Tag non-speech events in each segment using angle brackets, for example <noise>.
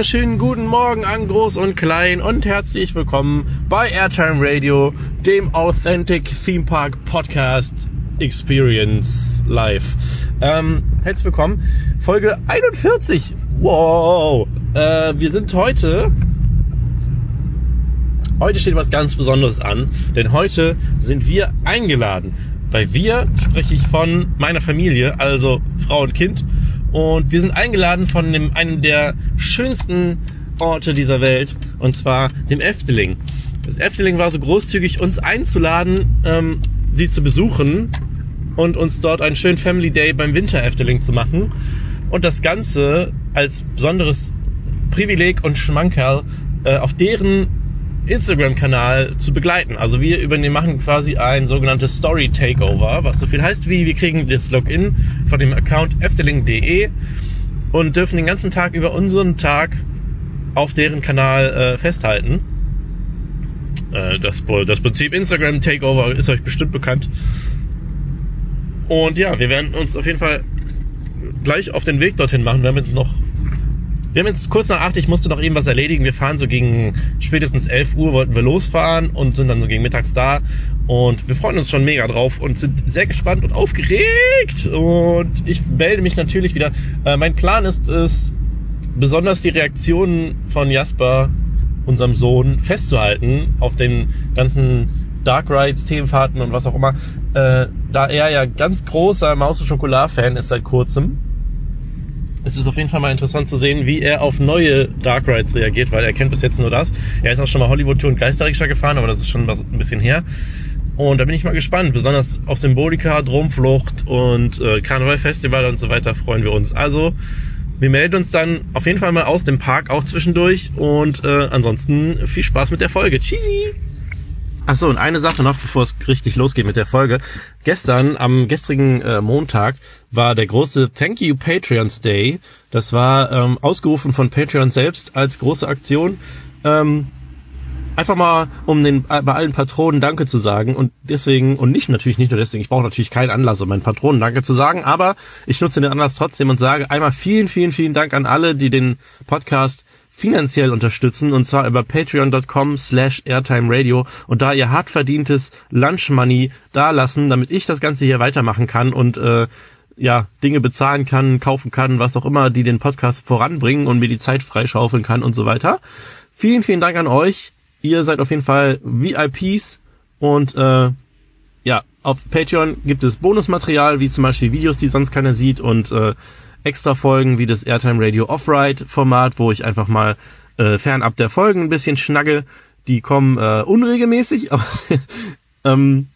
wunderschönen guten Morgen an Groß und Klein und herzlich willkommen bei Airtime Radio, dem Authentic Theme Park Podcast Experience Live. Ähm, herzlich willkommen. Folge 41. Wow. Äh, wir sind heute. Heute steht was ganz Besonderes an, denn heute sind wir eingeladen. Bei wir spreche ich von meiner Familie, also Frau und Kind. Und wir sind eingeladen von dem, einem der schönsten Orte dieser Welt, und zwar dem Efteling. Das Efteling war so großzügig, uns einzuladen, ähm, sie zu besuchen und uns dort einen schönen Family Day beim Winter Efteling zu machen. Und das Ganze als besonderes Privileg und Schmankerl äh, auf deren Instagram-Kanal zu begleiten. Also wir übernehmen, machen quasi ein sogenanntes Story Takeover, was so viel heißt wie, wir kriegen das Login von dem Account efteling.de und dürfen den ganzen Tag über unseren Tag auf deren Kanal äh, festhalten. Äh, das, das Prinzip Instagram Takeover ist euch bestimmt bekannt. Und ja, wir werden uns auf jeden Fall gleich auf den Weg dorthin machen. Wir haben jetzt noch wir haben jetzt kurz nach acht, ich musste noch eben was erledigen. Wir fahren so gegen spätestens 11 Uhr, wollten wir losfahren und sind dann so gegen mittags da. Und wir freuen uns schon mega drauf und sind sehr gespannt und aufgeregt. Und ich melde mich natürlich wieder. Äh, mein Plan ist es, besonders die Reaktionen von Jasper, unserem Sohn, festzuhalten auf den ganzen Dark Rides, Themenfahrten und was auch immer. Äh, da er ja ganz großer Maus- und Schokolade-Fan ist seit kurzem es ist auf jeden Fall mal interessant zu sehen, wie er auf neue Dark Rides reagiert, weil er kennt bis jetzt nur das. Er ist auch schon mal Hollywood Tour und Geisterrikscha gefahren, aber das ist schon was, ein bisschen her. Und da bin ich mal gespannt. Besonders auf Symbolika, Dromflucht und äh, Karneval Festival und so weiter freuen wir uns. Also, wir melden uns dann auf jeden Fall mal aus dem Park auch zwischendurch. Und äh, ansonsten viel Spaß mit der Folge. Tschüssi! Achso, und eine Sache noch, bevor es richtig losgeht mit der Folge. Gestern, am gestrigen äh, Montag, war der große Thank You Patreons Day. Das war ähm, ausgerufen von Patreon selbst als große Aktion. Ähm, einfach mal, um den äh, bei allen Patronen Danke zu sagen und deswegen, und nicht natürlich nicht nur deswegen, ich brauche natürlich keinen Anlass, um meinen Patronen Danke zu sagen, aber ich nutze den Anlass trotzdem und sage einmal vielen, vielen, vielen Dank an alle, die den Podcast finanziell unterstützen und zwar über patreon.com slash airtimeradio und da ihr hart verdientes Lunch Money da lassen, damit ich das Ganze hier weitermachen kann und äh, ja, Dinge bezahlen kann, kaufen kann, was auch immer, die den Podcast voranbringen und mir die Zeit freischaufeln kann und so weiter. Vielen, vielen Dank an euch. Ihr seid auf jeden Fall VIPs und äh, ja, auf Patreon gibt es Bonusmaterial, wie zum Beispiel Videos, die sonst keiner sieht und äh, extra Folgen wie das Airtime Radio Off-Ride Format, wo ich einfach mal äh, fernab der Folgen ein bisschen schnagge. Die kommen äh, unregelmäßig, <laughs> aber ähm,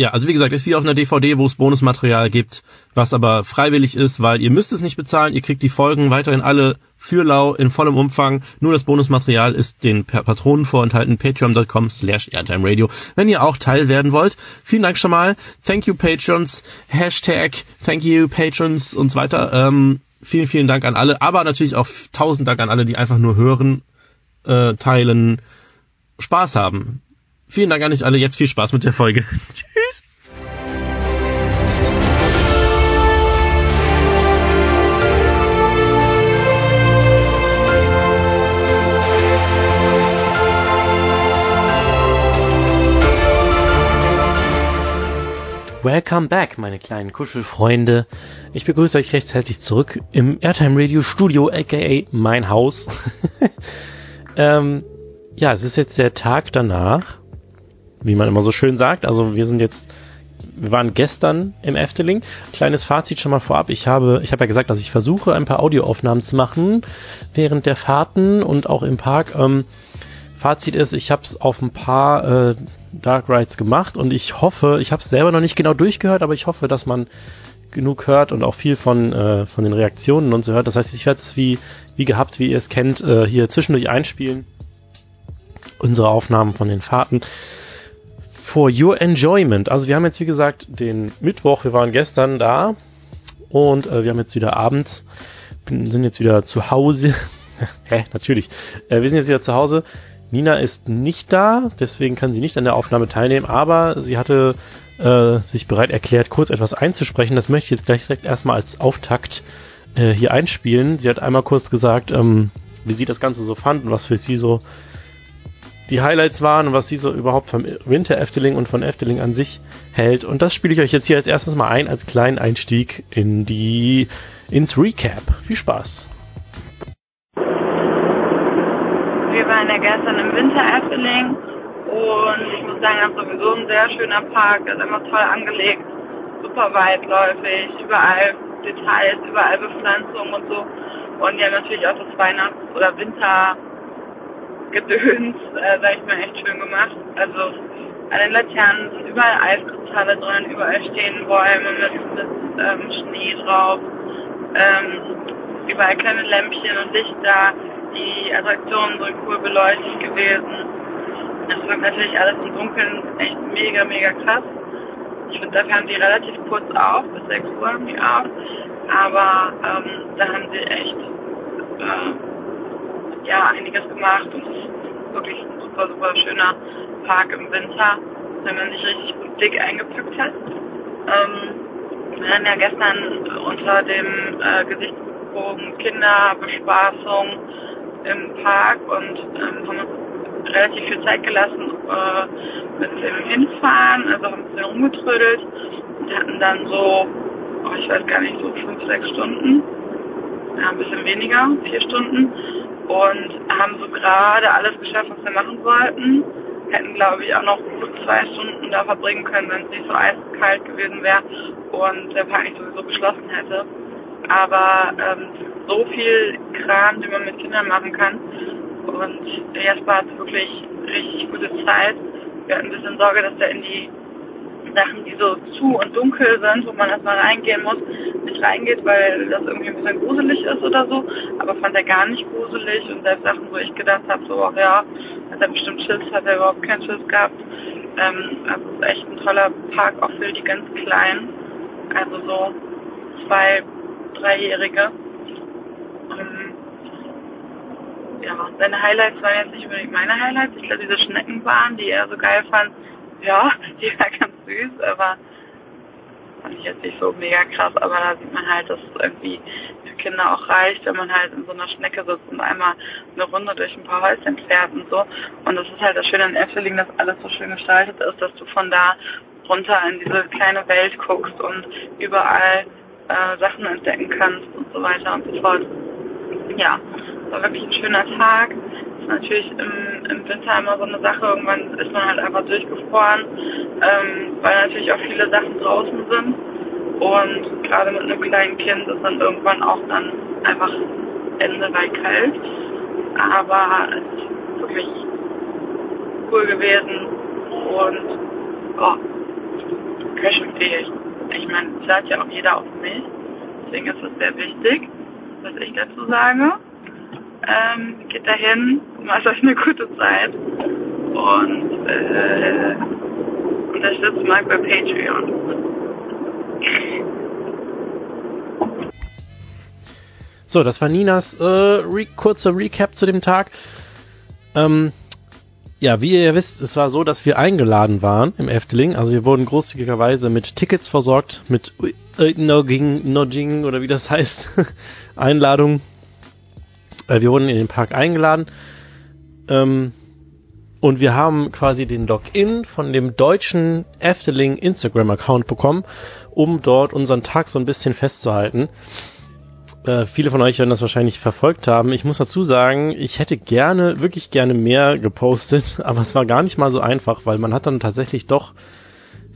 ja, also wie gesagt, ist wie auf einer DVD, wo es Bonusmaterial gibt, was aber freiwillig ist, weil ihr müsst es nicht bezahlen, ihr kriegt die Folgen weiterhin alle für lau in vollem Umfang. Nur das Bonusmaterial ist den Patronen vorenthalten, patreon.com slash airtimeradio, wenn ihr auch Teil werden wollt. Vielen Dank schon mal. Thank you Patrons, Hashtag Thank you Patrons und so weiter. Ähm, vielen, vielen Dank an alle, aber natürlich auch tausend Dank an alle, die einfach nur hören, äh, teilen, Spaß haben. Vielen Dank an euch alle. Jetzt viel Spaß mit der Folge. <laughs> Tschüss. Welcome back, meine kleinen Kuschelfreunde. Ich begrüße euch recht herzlich zurück im Airtime Radio Studio, aka mein Haus. <laughs> ähm, ja, es ist jetzt der Tag danach wie man immer so schön sagt. Also wir sind jetzt, wir waren gestern im Efteling. Kleines Fazit schon mal vorab. Ich habe, ich habe ja gesagt, dass ich versuche, ein paar Audioaufnahmen zu machen während der Fahrten und auch im Park. Ähm, Fazit ist, ich habe es auf ein paar äh, Dark Rides gemacht und ich hoffe, ich habe es selber noch nicht genau durchgehört, aber ich hoffe, dass man genug hört und auch viel von, äh, von den Reaktionen und so hört. Das heißt, ich werde es wie, wie gehabt, wie ihr es kennt, äh, hier zwischendurch einspielen. Unsere Aufnahmen von den Fahrten for your enjoyment. Also wir haben jetzt wie gesagt den Mittwoch, wir waren gestern da und äh, wir haben jetzt wieder abends, sind jetzt wieder zu Hause. <laughs> Hä, natürlich. Äh, wir sind jetzt wieder zu Hause. Nina ist nicht da, deswegen kann sie nicht an der Aufnahme teilnehmen, aber sie hatte äh, sich bereit erklärt, kurz etwas einzusprechen. Das möchte ich jetzt gleich direkt erstmal als Auftakt äh, hier einspielen. Sie hat einmal kurz gesagt, ähm, wie sie das Ganze so fand und was für sie so die Highlights waren und was sie so überhaupt vom Winter Efteling und von Efteling an sich hält. Und das spiele ich euch jetzt hier als erstes mal ein, als kleinen Einstieg in die, ins Recap. Viel Spaß! Wir waren ja gestern im Winter Efteling und ich muss sagen, das ist sowieso ein sehr schöner Park, ist immer toll angelegt, super weitläufig, überall Details, überall Bepflanzung und so. Und haben natürlich auch das Weihnachts- oder Wintergedöns, äh, sag ich mal, echt schön gemacht. Also an den Laternen sind überall Eiskristalle drin, überall stehen Bäume mit, mit ähm, Schnee drauf, ähm, überall kleine Lämpchen und Lichter. Die Attraktionen sind cool beleuchtet gewesen. Das wirkt natürlich alles im Dunkeln echt mega, mega krass. Ich finde, dafür haben die relativ kurz auf, bis 6 Uhr haben die auf. Aber ähm, da haben sie echt äh, ja, einiges gemacht und es wirklich ein super, super schöner Park im Winter, wenn man sich richtig gut dick eingepackt hat. Ähm, wir waren ja gestern unter dem äh, Gesichtsbogen Kinderbespaßung im Park und ähm, haben uns relativ viel Zeit gelassen äh, mit dem Hinfahren, also haben ein bisschen rumgetrödelt und hatten dann so oh, ich weiß gar nicht, so fünf, sechs Stunden, ja, ein bisschen weniger, vier Stunden und haben so gerade alles geschafft, was wir machen wollten. Hätten, glaube ich, auch noch gut zwei Stunden da verbringen können, wenn es nicht so eiskalt gewesen wäre und der Park nicht sowieso geschlossen hätte. Aber ähm, so viel Kram, den man mit Kindern machen kann. Und Jasper hat wirklich richtig gute Zeit. Wir hatten ein bisschen Sorge, dass er in die Sachen, die so zu und dunkel sind, wo man erstmal reingehen muss, nicht reingeht, weil das irgendwie ein bisschen gruselig ist oder so. Aber fand er gar nicht gruselig und selbst Sachen, wo ich gedacht habe, so, ach ja, hat er bestimmt Schiss, hat er überhaupt keinen Schiss gehabt. Ähm, also ist echt ein toller Park, auch für die ganz Kleinen. Also so zwei, dreijährige. Ähm, ja, seine Highlights waren jetzt nicht unbedingt meine Highlights. Ich glaube, diese Schneckenbahn, die er so geil fand, ja, <laughs> die war ganz süß, aber fand ich jetzt nicht so mega krass. Aber da sieht man halt, dass es irgendwie für Kinder auch reicht, wenn man halt in so einer Schnecke sitzt und einmal eine Runde durch ein paar Häuschen fährt und so. Und das ist halt das Schöne in Efteling, dass alles so schön gestaltet ist, dass du von da runter in diese kleine Welt guckst und überall äh, Sachen entdecken kannst und so weiter und so fort. Ja, war wirklich ein schöner Tag natürlich im, im Winter immer so eine Sache. Irgendwann ist man halt einfach durchgefroren, ähm, weil natürlich auch viele Sachen draußen sind. Und gerade mit einem kleinen Kind ist dann irgendwann auch dann einfach Ende bei kalt. Aber es ist wirklich cool gewesen und oh, Köchen fehlt. Ich meine, es hört ja auch jeder auf mich. Deswegen ist es sehr wichtig, was ich dazu sage. Ähm, geht dahin, macht euch eine gute Zeit und äh, unterstützt Marc bei Patreon. So, das war Ninas äh, re kurzer Recap zu dem Tag. Ähm, ja, wie ihr wisst, es war so, dass wir eingeladen waren im Efteling. Also wir wurden großzügigerweise mit Tickets versorgt, mit Nodging, Nodging oder wie das heißt, <laughs> Einladung äh, wir wurden in den Park eingeladen ähm, und wir haben quasi den Login von dem deutschen Efteling Instagram-Account bekommen, um dort unseren Tag so ein bisschen festzuhalten. Äh, viele von euch werden das wahrscheinlich verfolgt haben. Ich muss dazu sagen, ich hätte gerne, wirklich gerne mehr gepostet, <laughs> aber es war gar nicht mal so einfach, weil man hat dann tatsächlich doch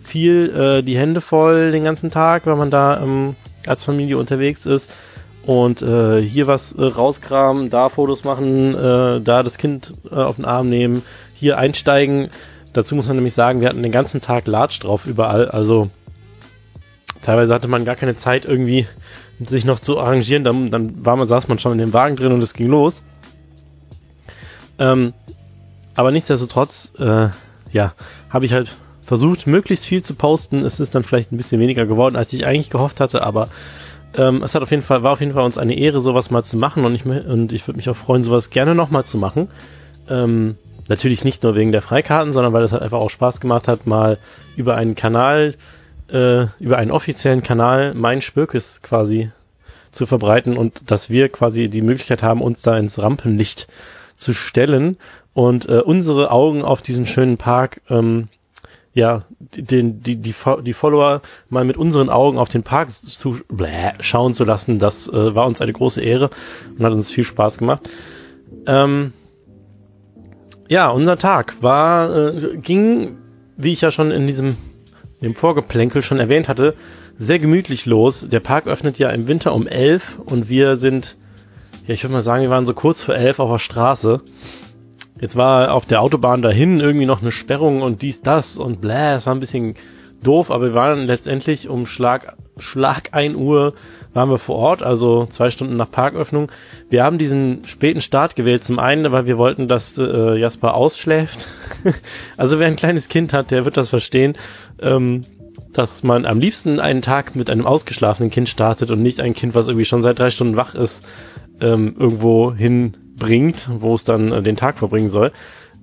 viel äh, die Hände voll den ganzen Tag, wenn man da ähm, als Familie unterwegs ist und äh, hier was äh, rauskramen, da Fotos machen, äh, da das Kind äh, auf den Arm nehmen, hier einsteigen. Dazu muss man nämlich sagen, wir hatten den ganzen Tag Latsch drauf überall, also teilweise hatte man gar keine Zeit irgendwie sich noch zu arrangieren, dann, dann war man, saß man schon in dem Wagen drin und es ging los. Ähm, aber nichtsdestotrotz, äh, ja, habe ich halt versucht, möglichst viel zu posten. Es ist dann vielleicht ein bisschen weniger geworden, als ich eigentlich gehofft hatte, aber ähm, es hat auf jeden Fall, war auf jeden Fall uns eine Ehre, sowas mal zu machen und ich, und ich würde mich auch freuen, sowas gerne nochmal zu machen. Ähm, natürlich nicht nur wegen der Freikarten, sondern weil es halt einfach auch Spaß gemacht hat, mal über einen Kanal, äh, über einen offiziellen Kanal mein Spürkes quasi zu verbreiten und dass wir quasi die Möglichkeit haben, uns da ins Rampenlicht zu stellen und äh, unsere Augen auf diesen schönen Park ähm, ja, den, die, die, die Follower mal mit unseren Augen auf den Park zu, bläh, schauen zu lassen, das äh, war uns eine große Ehre und hat uns viel Spaß gemacht. Ähm, ja, unser Tag war, äh, ging, wie ich ja schon in diesem im Vorgeplänkel schon erwähnt hatte, sehr gemütlich los. Der Park öffnet ja im Winter um elf und wir sind, ja, ich würde mal sagen, wir waren so kurz vor elf auf der Straße. Jetzt war auf der Autobahn dahin irgendwie noch eine Sperrung und dies, das und bläh, es war ein bisschen doof, aber wir waren letztendlich um Schlag, Schlag 1 Uhr waren wir vor Ort, also zwei Stunden nach Parköffnung. Wir haben diesen späten Start gewählt, zum einen, weil wir wollten, dass äh, Jasper ausschläft. <laughs> also wer ein kleines Kind hat, der wird das verstehen, ähm, dass man am liebsten einen Tag mit einem ausgeschlafenen Kind startet und nicht ein Kind, was irgendwie schon seit drei Stunden wach ist, ähm, irgendwo hin bringt, wo es dann äh, den Tag verbringen soll.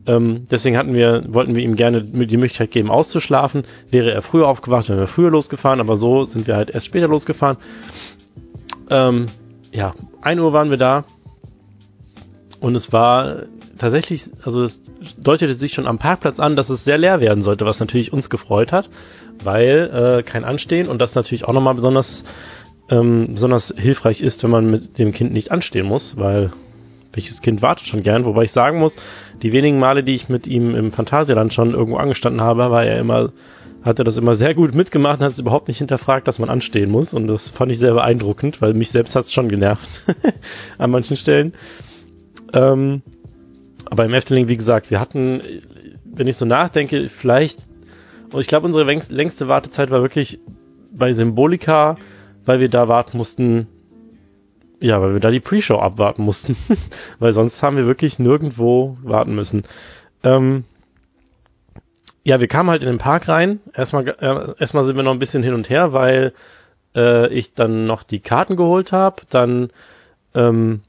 Ähm, deswegen hatten wir, wollten wir ihm gerne die Möglichkeit geben, auszuschlafen. Wäre er früher aufgewacht, wären wir früher losgefahren, aber so sind wir halt erst später losgefahren. Ähm, ja, 1 Uhr waren wir da und es war tatsächlich, also es deutete sich schon am Parkplatz an, dass es sehr leer werden sollte, was natürlich uns gefreut hat, weil äh, kein Anstehen und das natürlich auch nochmal besonders ähm, besonders hilfreich ist, wenn man mit dem Kind nicht anstehen muss, weil welches Kind wartet schon gern, wobei ich sagen muss, die wenigen Male, die ich mit ihm im Phantasialand schon irgendwo angestanden habe, war er immer, hat er das immer sehr gut mitgemacht und hat es überhaupt nicht hinterfragt, dass man anstehen muss. Und das fand ich sehr beeindruckend, weil mich selbst hat es schon genervt <laughs> an manchen Stellen. Ähm, aber im Efteling, wie gesagt, wir hatten, wenn ich so nachdenke, vielleicht, und ich glaube, unsere längste Wartezeit war wirklich bei Symbolika, weil wir da warten mussten, ja, weil wir da die Pre-Show abwarten mussten. <laughs> weil sonst haben wir wirklich nirgendwo warten müssen. Ähm, ja, wir kamen halt in den Park rein. Erstmal, äh, erstmal sind wir noch ein bisschen hin und her, weil äh, ich dann noch die Karten geholt habe. Dann ähm,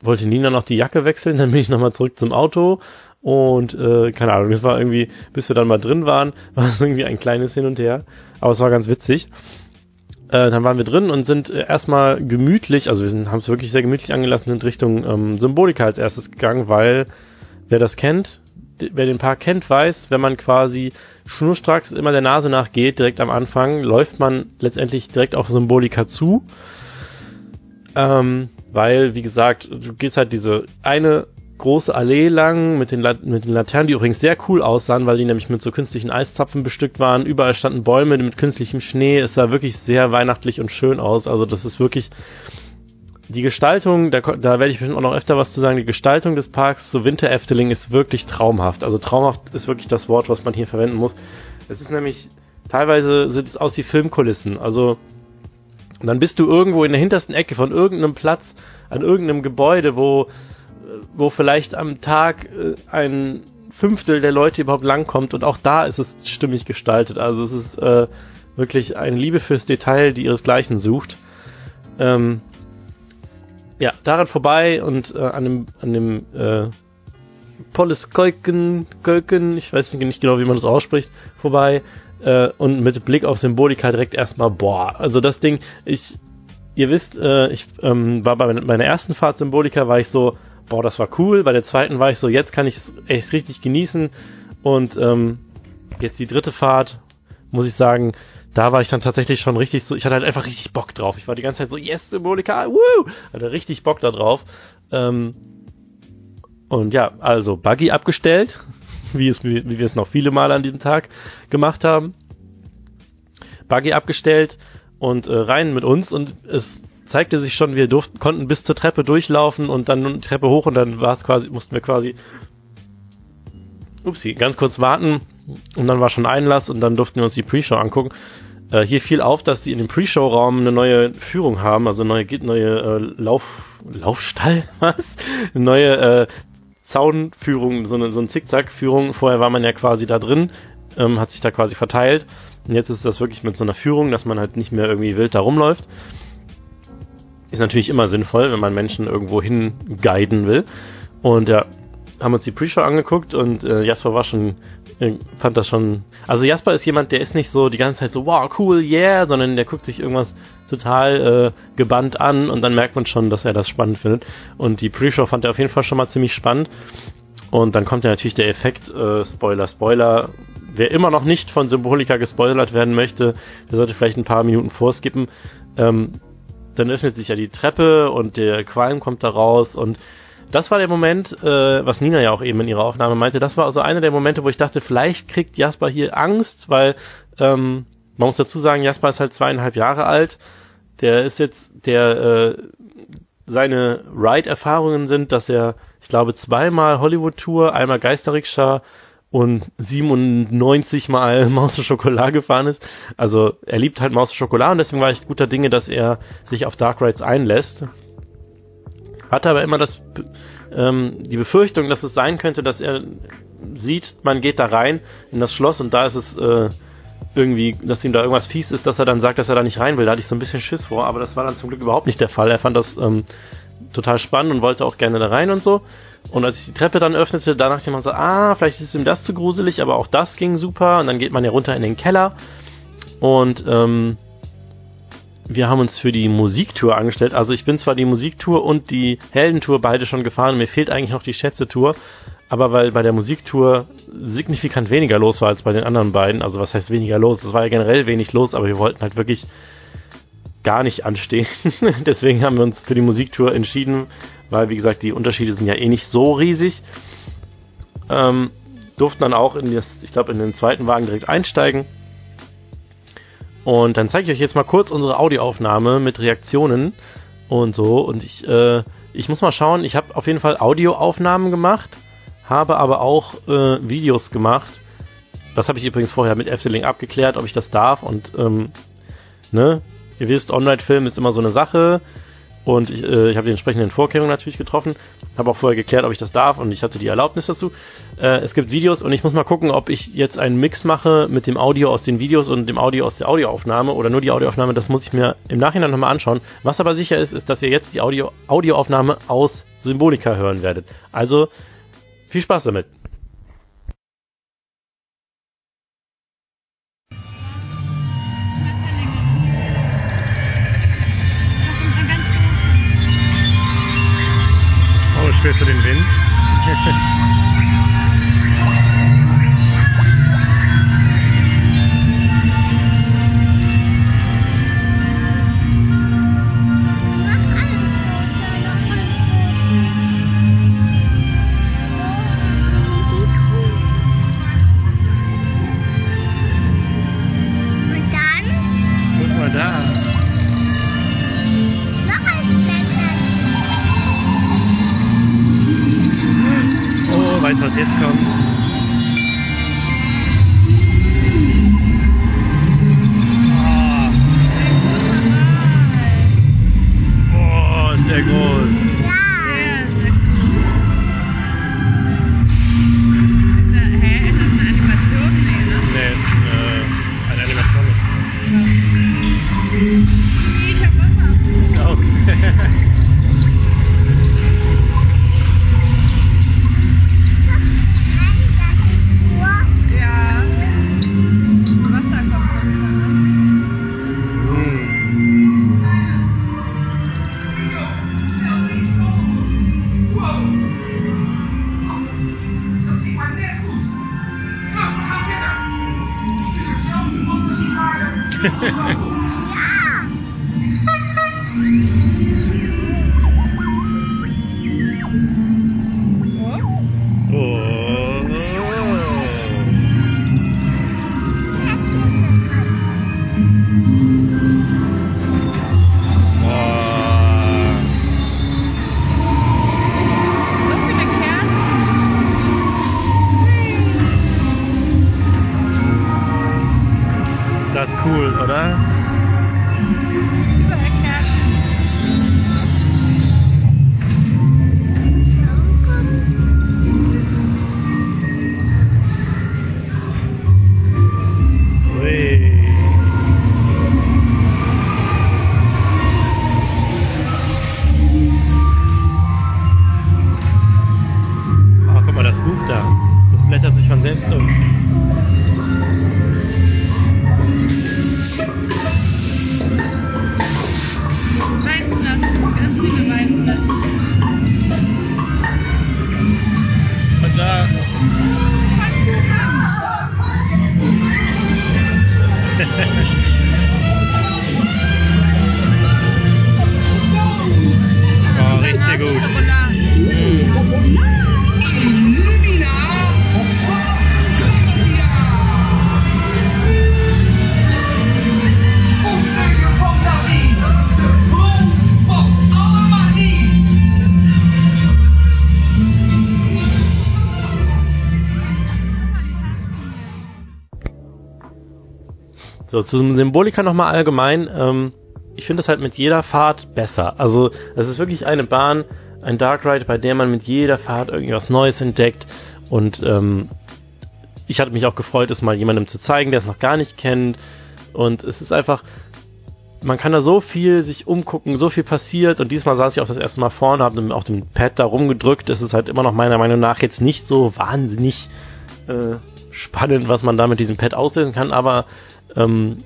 wollte Nina noch die Jacke wechseln. <laughs> Dann bin ich nochmal zurück zum Auto. Und äh, keine Ahnung, es war irgendwie, bis wir dann mal drin waren, <laughs> war es irgendwie ein kleines Hin und Her. Aber es war ganz witzig. Äh, dann waren wir drin und sind äh, erstmal gemütlich, also wir haben es wirklich sehr gemütlich angelassen, sind Richtung ähm, Symbolika als erstes gegangen, weil wer das kennt, wer den Park kennt, weiß, wenn man quasi schnurstracks immer der Nase nachgeht, direkt am Anfang, läuft man letztendlich direkt auf Symbolika zu. Ähm, weil, wie gesagt, du gehst halt diese eine große Allee lang mit den, mit den Laternen, die übrigens sehr cool aussahen, weil die nämlich mit so künstlichen Eiszapfen bestückt waren. Überall standen Bäume mit künstlichem Schnee. Es sah wirklich sehr weihnachtlich und schön aus. Also das ist wirklich die Gestaltung, da, da werde ich bestimmt auch noch öfter was zu sagen, die Gestaltung des Parks zu Winter Efteling ist wirklich traumhaft. Also traumhaft ist wirklich das Wort, was man hier verwenden muss. Es ist nämlich, teilweise sieht es aus wie Filmkulissen. Also dann bist du irgendwo in der hintersten Ecke von irgendeinem Platz, an irgendeinem Gebäude, wo wo vielleicht am Tag äh, ein Fünftel der Leute überhaupt langkommt und auch da ist es stimmig gestaltet. Also es ist äh, wirklich eine Liebe fürs Detail, die ihresgleichen sucht. Ähm, ja, daran vorbei und äh, an dem, an dem äh, Polis Kolken, ich weiß nicht genau, wie man das ausspricht, vorbei äh, und mit Blick auf Symbolika direkt erstmal, boah, also das Ding, ich, ihr wisst, äh, ich ähm, war bei meiner ersten Fahrt Symbolika, war ich so, boah, das war cool. Bei der zweiten war ich so, jetzt kann ich es echt richtig genießen. Und ähm, jetzt die dritte Fahrt, muss ich sagen, da war ich dann tatsächlich schon richtig so, ich hatte halt einfach richtig Bock drauf. Ich war die ganze Zeit so, yes, Symbolika, woo! Hatte richtig Bock da drauf. Ähm, und ja, also Buggy abgestellt, <laughs> wie, es, wie, wie wir es noch viele Male an diesem Tag gemacht haben. Buggy abgestellt und äh, rein mit uns und es zeigte sich schon, wir durften, konnten bis zur Treppe durchlaufen und dann Treppe hoch und dann war es quasi, mussten wir quasi, upsie, ganz kurz warten und dann war schon Einlass und dann durften wir uns die Pre-Show angucken. Äh, hier fiel auf, dass die in dem Pre-Show-Raum eine neue Führung haben, also neue, neue äh, Lauf, Laufstall, <laughs> was? Eine neue äh, Zaunführung, so eine, so eine Zickzack-Führung. Vorher war man ja quasi da drin, ähm, hat sich da quasi verteilt. Und jetzt ist das wirklich mit so einer Führung, dass man halt nicht mehr irgendwie wild da rumläuft. Ist natürlich immer sinnvoll, wenn man Menschen irgendwo hin guiden will. Und ja, haben uns die Pre-Show angeguckt und äh, Jasper war schon, äh, fand das schon. Also Jasper ist jemand, der ist nicht so die ganze Zeit so, wow, cool, yeah, sondern der guckt sich irgendwas total äh, gebannt an und dann merkt man schon, dass er das spannend findet. Und die Pre-Show fand er auf jeden Fall schon mal ziemlich spannend. Und dann kommt ja natürlich der Effekt, äh, Spoiler, Spoiler. Wer immer noch nicht von Symbolika gespoilert werden möchte, der sollte vielleicht ein paar Minuten vorskippen. Ähm, dann öffnet sich ja die Treppe und der Qualm kommt da raus und das war der Moment, äh, was Nina ja auch eben in ihrer Aufnahme meinte, das war also einer der Momente, wo ich dachte, vielleicht kriegt Jasper hier Angst, weil ähm, man muss dazu sagen, Jasper ist halt zweieinhalb Jahre alt. Der ist jetzt, der äh, seine Ride-Erfahrungen sind, dass er, ich glaube, zweimal Hollywood-Tour, einmal Geisterrikscha und 97 Mal <laughs> Maus und Schokolade gefahren ist. Also er liebt halt Maus und Schokolade und deswegen war ich guter Dinge, dass er sich auf Dark Rides einlässt. Hatte aber immer das, ähm, die Befürchtung, dass es sein könnte, dass er sieht, man geht da rein in das Schloss und da ist es äh, irgendwie, dass ihm da irgendwas fies ist, dass er dann sagt, dass er da nicht rein will. Da hatte ich so ein bisschen Schiss vor, aber das war dann zum Glück überhaupt nicht der Fall. Er fand das ähm, total spannend und wollte auch gerne da rein und so. Und als ich die Treppe dann öffnete, da dachte mir so, ah, vielleicht ist ihm das zu gruselig, aber auch das ging super. Und dann geht man ja runter in den Keller. Und ähm, wir haben uns für die Musiktour angestellt. Also ich bin zwar die Musiktour und die Heldentour beide schon gefahren. Mir fehlt eigentlich noch die Schätze-Tour. Aber weil bei der Musiktour signifikant weniger los war als bei den anderen beiden. Also was heißt weniger los? Es war ja generell wenig los, aber wir wollten halt wirklich gar nicht anstehen. <laughs> Deswegen haben wir uns für die Musiktour entschieden, weil wie gesagt die Unterschiede sind ja eh nicht so riesig. Ähm, durften dann auch in das, ich glaube in den zweiten Wagen direkt einsteigen und dann zeige ich euch jetzt mal kurz unsere Audioaufnahme mit Reaktionen und so. Und ich, äh, ich muss mal schauen, ich habe auf jeden Fall Audioaufnahmen gemacht, habe aber auch äh, Videos gemacht. Das habe ich übrigens vorher mit Efteling abgeklärt, ob ich das darf. Und ähm, ne, ihr wisst, On-Ride-Film ist immer so eine Sache. Und ich, äh, ich habe die entsprechenden Vorkehrungen natürlich getroffen. Habe auch vorher geklärt, ob ich das darf und ich hatte die Erlaubnis dazu. Äh, es gibt Videos und ich muss mal gucken, ob ich jetzt einen Mix mache mit dem Audio aus den Videos und dem Audio aus der Audioaufnahme oder nur die Audioaufnahme. Das muss ich mir im Nachhinein nochmal anschauen. Was aber sicher ist, ist, dass ihr jetzt die Audio Audioaufnahme aus Symbolika hören werdet. Also viel Spaß damit. Spürst den Wind? <laughs> So, zum Symbolika nochmal allgemein. Ähm, ich finde das halt mit jeder Fahrt besser. Also, es ist wirklich eine Bahn, ein Dark Ride, bei der man mit jeder Fahrt irgendwas Neues entdeckt. Und ähm, ich hatte mich auch gefreut, es mal jemandem zu zeigen, der es noch gar nicht kennt. Und es ist einfach, man kann da so viel sich umgucken, so viel passiert. Und diesmal saß ich auch das erste Mal vorne, habe auf dem Pad da rumgedrückt. Es ist halt immer noch meiner Meinung nach jetzt nicht so wahnsinnig äh, spannend, was man da mit diesem Pad auslösen kann, aber ähm,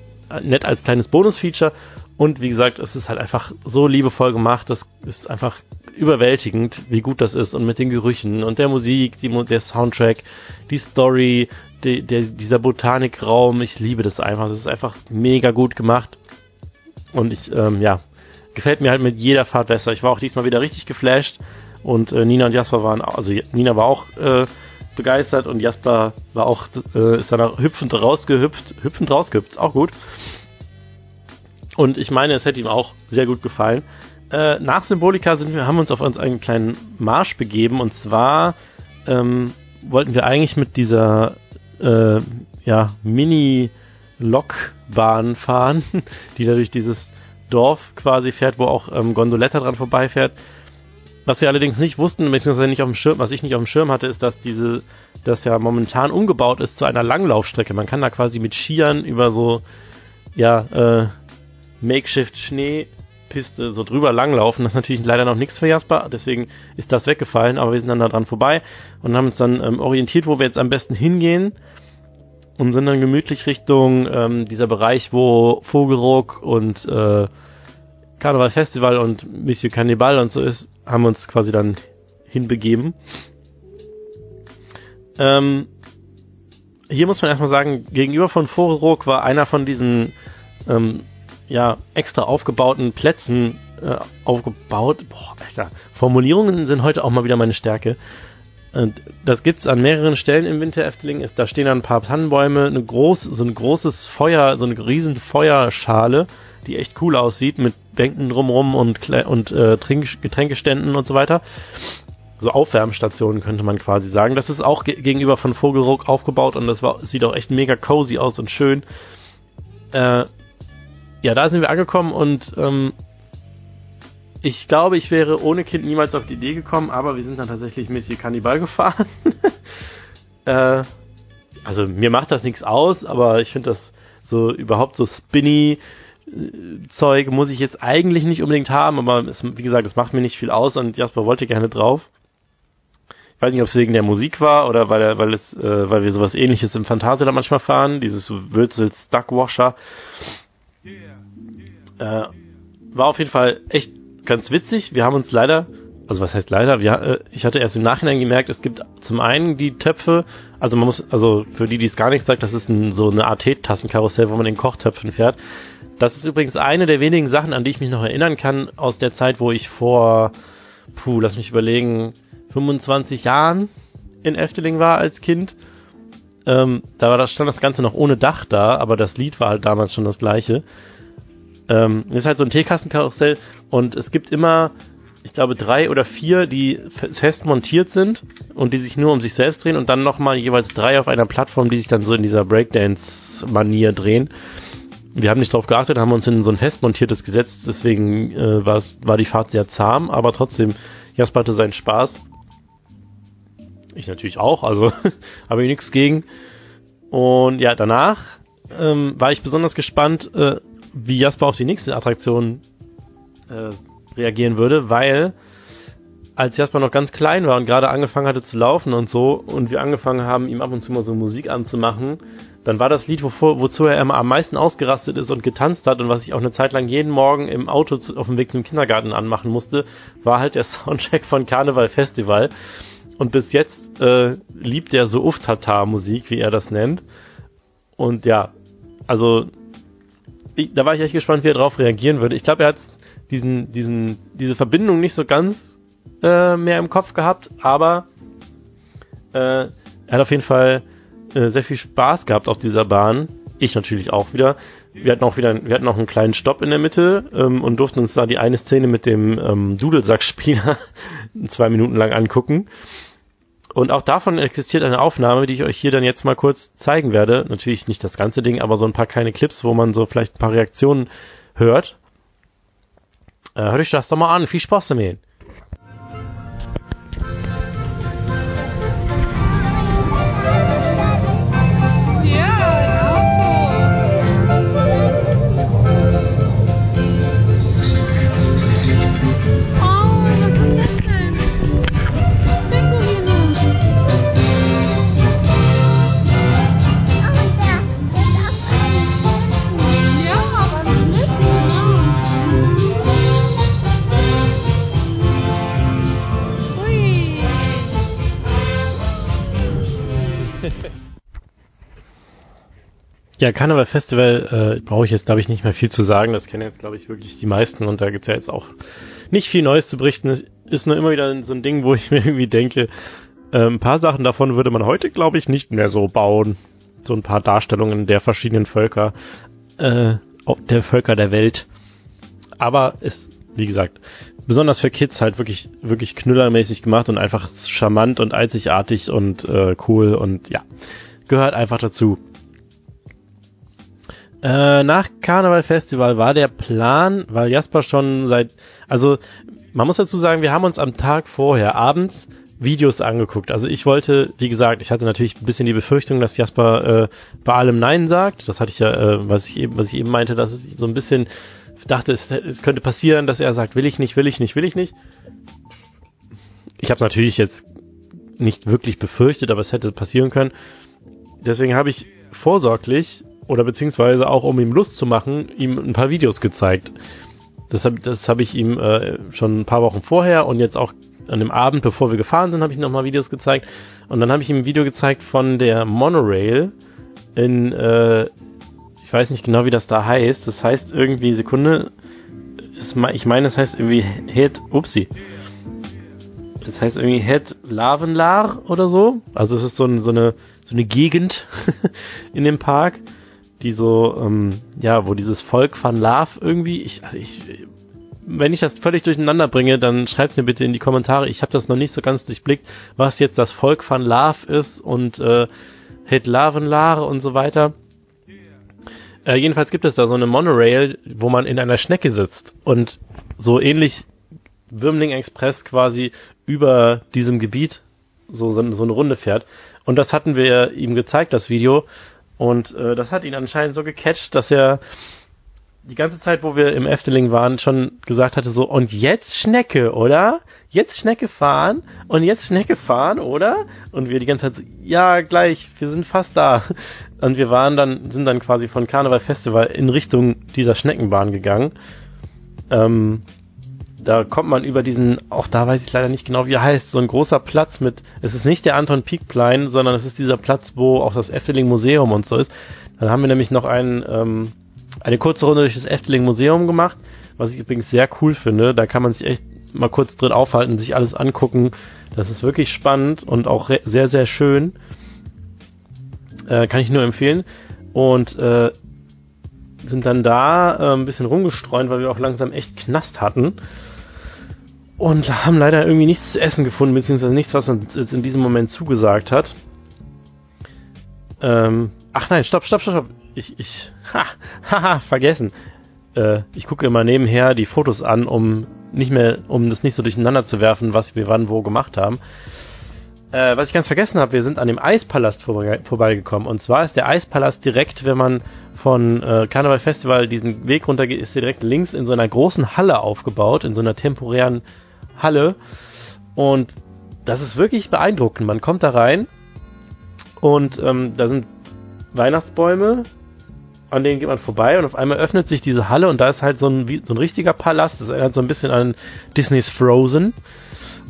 nett als kleines Bonus-Feature. Und wie gesagt, es ist halt einfach so liebevoll gemacht, das ist einfach überwältigend, wie gut das ist. Und mit den Gerüchen und der Musik, die, der Soundtrack, die Story, die, der, dieser Botanikraum, ich liebe das einfach, das ist einfach mega gut gemacht. Und ich, ähm, ja, gefällt mir halt mit jeder Fahrt besser. Ich war auch diesmal wieder richtig geflasht. Und äh, Nina und Jasper waren, also Nina war auch äh, begeistert und Jasper war auch, äh, ist dann hüpfend rausgehüpft, hüpfend rausgehüpft, auch gut. Und ich meine, es hätte ihm auch sehr gut gefallen. Äh, nach Symbolika sind wir, haben uns auf uns einen kleinen Marsch begeben und zwar ähm, wollten wir eigentlich mit dieser äh, ja, Mini-Lokbahn fahren, <laughs> die da durch dieses Dorf quasi fährt, wo auch ähm, Gondoletta dran vorbeifährt. Was wir allerdings nicht wussten, beziehungsweise nicht auf dem Schirm, was ich nicht auf dem Schirm hatte, ist, dass diese, das ja momentan umgebaut ist zu einer Langlaufstrecke. Man kann da quasi mit Skiern über so, ja, äh, Makeshift Schneepiste so drüber langlaufen. Das ist natürlich leider noch nichts für Jasper, deswegen ist das weggefallen, aber wir sind dann da dran vorbei und haben uns dann ähm, orientiert, wo wir jetzt am besten hingehen und sind dann gemütlich Richtung ähm, dieser Bereich, wo Vogelruck und äh, Karneval Festival und Monsieur Cannibal und so ist, haben wir uns quasi dann hinbegeben. Ähm, hier muss man erstmal sagen, gegenüber von Vogelruck war einer von diesen ähm, ja, extra aufgebauten Plätzen äh, aufgebaut. Boah, Alter, Formulierungen sind heute auch mal wieder meine Stärke. Und das gibt's an mehreren Stellen im Winter Efteling. Da stehen dann ein paar Tannenbäume, eine groß, so ein großes Feuer, so eine riesen Feuerschale, die echt cool aussieht, mit Bänken drumrum und, und äh, Trink Getränkeständen und so weiter. So Aufwärmstationen könnte man quasi sagen. Das ist auch ge gegenüber von Vogelruck aufgebaut und das war, sieht auch echt mega cozy aus und schön. Äh, ja, da sind wir angekommen und ähm, ich glaube, ich wäre ohne Kind niemals auf die Idee gekommen, aber wir sind dann tatsächlich Monsieur Cannibal gefahren. <laughs> äh, also mir macht das nichts aus, aber ich finde das so überhaupt so spinny Zeug muss ich jetzt eigentlich nicht unbedingt haben, aber es, wie gesagt, es macht mir nicht viel aus und Jasper wollte gerne drauf. Ich weiß nicht, ob es wegen der Musik war oder weil, weil, es, äh, weil wir sowas ähnliches im Phantasialand manchmal fahren, dieses Würzels Duckwasher. Äh, war auf jeden Fall echt ganz witzig. Wir haben uns leider, also was heißt leider, wir, äh, ich hatte erst im Nachhinein gemerkt, es gibt zum einen die Töpfe, also man muss, also für die, die es gar nicht sagt, das ist ein, so eine Art Teetassenkarussell, wo man in Kochtöpfen fährt. Das ist übrigens eine der wenigen Sachen, an die ich mich noch erinnern kann, aus der Zeit, wo ich vor, puh, lass mich überlegen, 25 Jahren in Efteling war als Kind. Ähm, da war das, stand das Ganze noch ohne Dach da, aber das Lied war halt damals schon das gleiche. Ähm, ist halt so ein Teekassenkarussell und es gibt immer, ich glaube, drei oder vier, die fest montiert sind und die sich nur um sich selbst drehen und dann nochmal jeweils drei auf einer Plattform, die sich dann so in dieser Breakdance-Manier drehen. Wir haben nicht darauf geachtet, haben uns in so ein fest montiertes gesetzt, deswegen äh, war die Fahrt sehr zahm, aber trotzdem, Jasper hatte seinen Spaß. Ich natürlich auch, also <laughs> habe ich nichts gegen. Und ja, danach ähm, war ich besonders gespannt, äh, wie Jasper auf die nächste Attraktion äh, reagieren würde, weil als Jasper noch ganz klein war und gerade angefangen hatte zu laufen und so und wir angefangen haben, ihm ab und zu mal so Musik anzumachen, dann war das Lied, wovor, wozu er immer am meisten ausgerastet ist und getanzt hat und was ich auch eine Zeit lang jeden Morgen im Auto zu, auf dem Weg zum Kindergarten anmachen musste, war halt der <laughs> Soundtrack von Karneval Festival. Und bis jetzt äh, liebt er so Uftata-Musik, wie er das nennt. Und ja, also ich, da war ich echt gespannt, wie er darauf reagieren würde. Ich glaube, er hat diesen, diesen, diese Verbindung nicht so ganz äh, mehr im Kopf gehabt, aber äh, er hat auf jeden Fall äh, sehr viel Spaß gehabt auf dieser Bahn. Ich natürlich auch wieder. Wir hatten auch wieder, wir hatten noch einen kleinen Stopp in der Mitte ähm, und durften uns da die eine Szene mit dem ähm, Dudelsackspieler <laughs> zwei Minuten lang angucken. Und auch davon existiert eine Aufnahme, die ich euch hier dann jetzt mal kurz zeigen werde. Natürlich nicht das ganze Ding, aber so ein paar kleine Clips, wo man so vielleicht ein paar Reaktionen hört. Äh, hört euch das doch mal an. Viel Spaß damit. Ja, Karneval Festival äh, brauche ich jetzt, glaube ich, nicht mehr viel zu sagen. Das kennen jetzt, glaube ich, wirklich die meisten und da gibt es ja jetzt auch nicht viel Neues zu berichten. Es ist nur immer wieder so ein Ding, wo ich <laughs> mir irgendwie denke, äh, ein paar Sachen davon würde man heute, glaube ich, nicht mehr so bauen. So ein paar Darstellungen der verschiedenen Völker, äh, der Völker der Welt. Aber ist, wie gesagt, besonders für Kids halt wirklich, wirklich knüllermäßig gemacht und einfach charmant und einzigartig und äh, cool und ja, gehört einfach dazu. Äh, nach Karneval Festival war der Plan, weil Jasper schon seit, also man muss dazu sagen, wir haben uns am Tag vorher abends Videos angeguckt. Also ich wollte, wie gesagt, ich hatte natürlich ein bisschen die Befürchtung, dass Jasper äh, bei allem Nein sagt. Das hatte ich ja, äh, was ich eben, was ich eben meinte, dass es so ein bisschen dachte, es, es könnte passieren, dass er sagt, will ich nicht, will ich nicht, will ich nicht. Ich habe natürlich jetzt nicht wirklich befürchtet, aber es hätte passieren können. Deswegen habe ich vorsorglich oder beziehungsweise auch um ihm Lust zu machen, ihm ein paar Videos gezeigt. Das habe das hab ich ihm äh, schon ein paar Wochen vorher und jetzt auch an dem Abend, bevor wir gefahren sind, habe ich ihm nochmal Videos gezeigt. Und dann habe ich ihm ein Video gezeigt von der Monorail in, äh, ich weiß nicht genau, wie das da heißt. Das heißt irgendwie, Sekunde, ich meine, das heißt irgendwie Head, upsie. Das heißt irgendwie Head Lavenlar oder so. Also es ist so, ein, so, eine, so eine Gegend <laughs> in dem Park die so, ähm, ja, wo dieses Volk van Love irgendwie, ich, also ich, wenn ich das völlig durcheinander bringe, dann schreibt mir bitte in die Kommentare. Ich habe das noch nicht so ganz durchblickt, was jetzt das Volk van Love ist und äh, Het Lavenlare und so weiter. Äh, jedenfalls gibt es da so eine Monorail, wo man in einer Schnecke sitzt und so ähnlich Würmling Express quasi über diesem Gebiet so, so eine Runde fährt. Und das hatten wir ihm gezeigt, das Video. Und äh, das hat ihn anscheinend so gecatcht, dass er die ganze Zeit, wo wir im Efteling waren, schon gesagt hatte, so, und jetzt Schnecke, oder? Jetzt Schnecke fahren und jetzt Schnecke fahren, oder? Und wir die ganze Zeit so, ja, gleich, wir sind fast da. Und wir waren dann, sind dann quasi von Karneval Festival in Richtung dieser Schneckenbahn gegangen. Ähm, da kommt man über diesen, auch da weiß ich leider nicht genau, wie er heißt, so ein großer Platz mit, es ist nicht der Anton Pieckplein, sondern es ist dieser Platz, wo auch das Efteling Museum und so ist. Dann haben wir nämlich noch ein, ähm, eine kurze Runde durch das Efteling Museum gemacht, was ich übrigens sehr cool finde. Da kann man sich echt mal kurz drin aufhalten, sich alles angucken. Das ist wirklich spannend und auch sehr, sehr schön. Äh, kann ich nur empfehlen. Und äh, sind dann da äh, ein bisschen rumgestreunt, weil wir auch langsam echt Knast hatten und haben leider irgendwie nichts zu essen gefunden, beziehungsweise nichts, was uns jetzt in diesem Moment zugesagt hat. Ähm, ach nein, stopp, stopp, stopp, stopp. Ich, ich, <laughs> ha, haha, vergessen. Äh, ich gucke immer nebenher die Fotos an, um nicht mehr, um das nicht so durcheinander zu werfen, was wir wann wo gemacht haben. Äh, was ich ganz vergessen habe, wir sind an dem Eispalast vorbei, vorbeigekommen. Und zwar ist der Eispalast direkt, wenn man von äh, Karneval Festival diesen Weg runter geht, ist direkt links in so einer großen Halle aufgebaut, in so einer temporären Halle. Und das ist wirklich beeindruckend. Man kommt da rein und ähm, da sind Weihnachtsbäume, an denen geht man vorbei und auf einmal öffnet sich diese Halle und da ist halt so ein, so ein richtiger Palast. Das erinnert so ein bisschen an Disneys Frozen.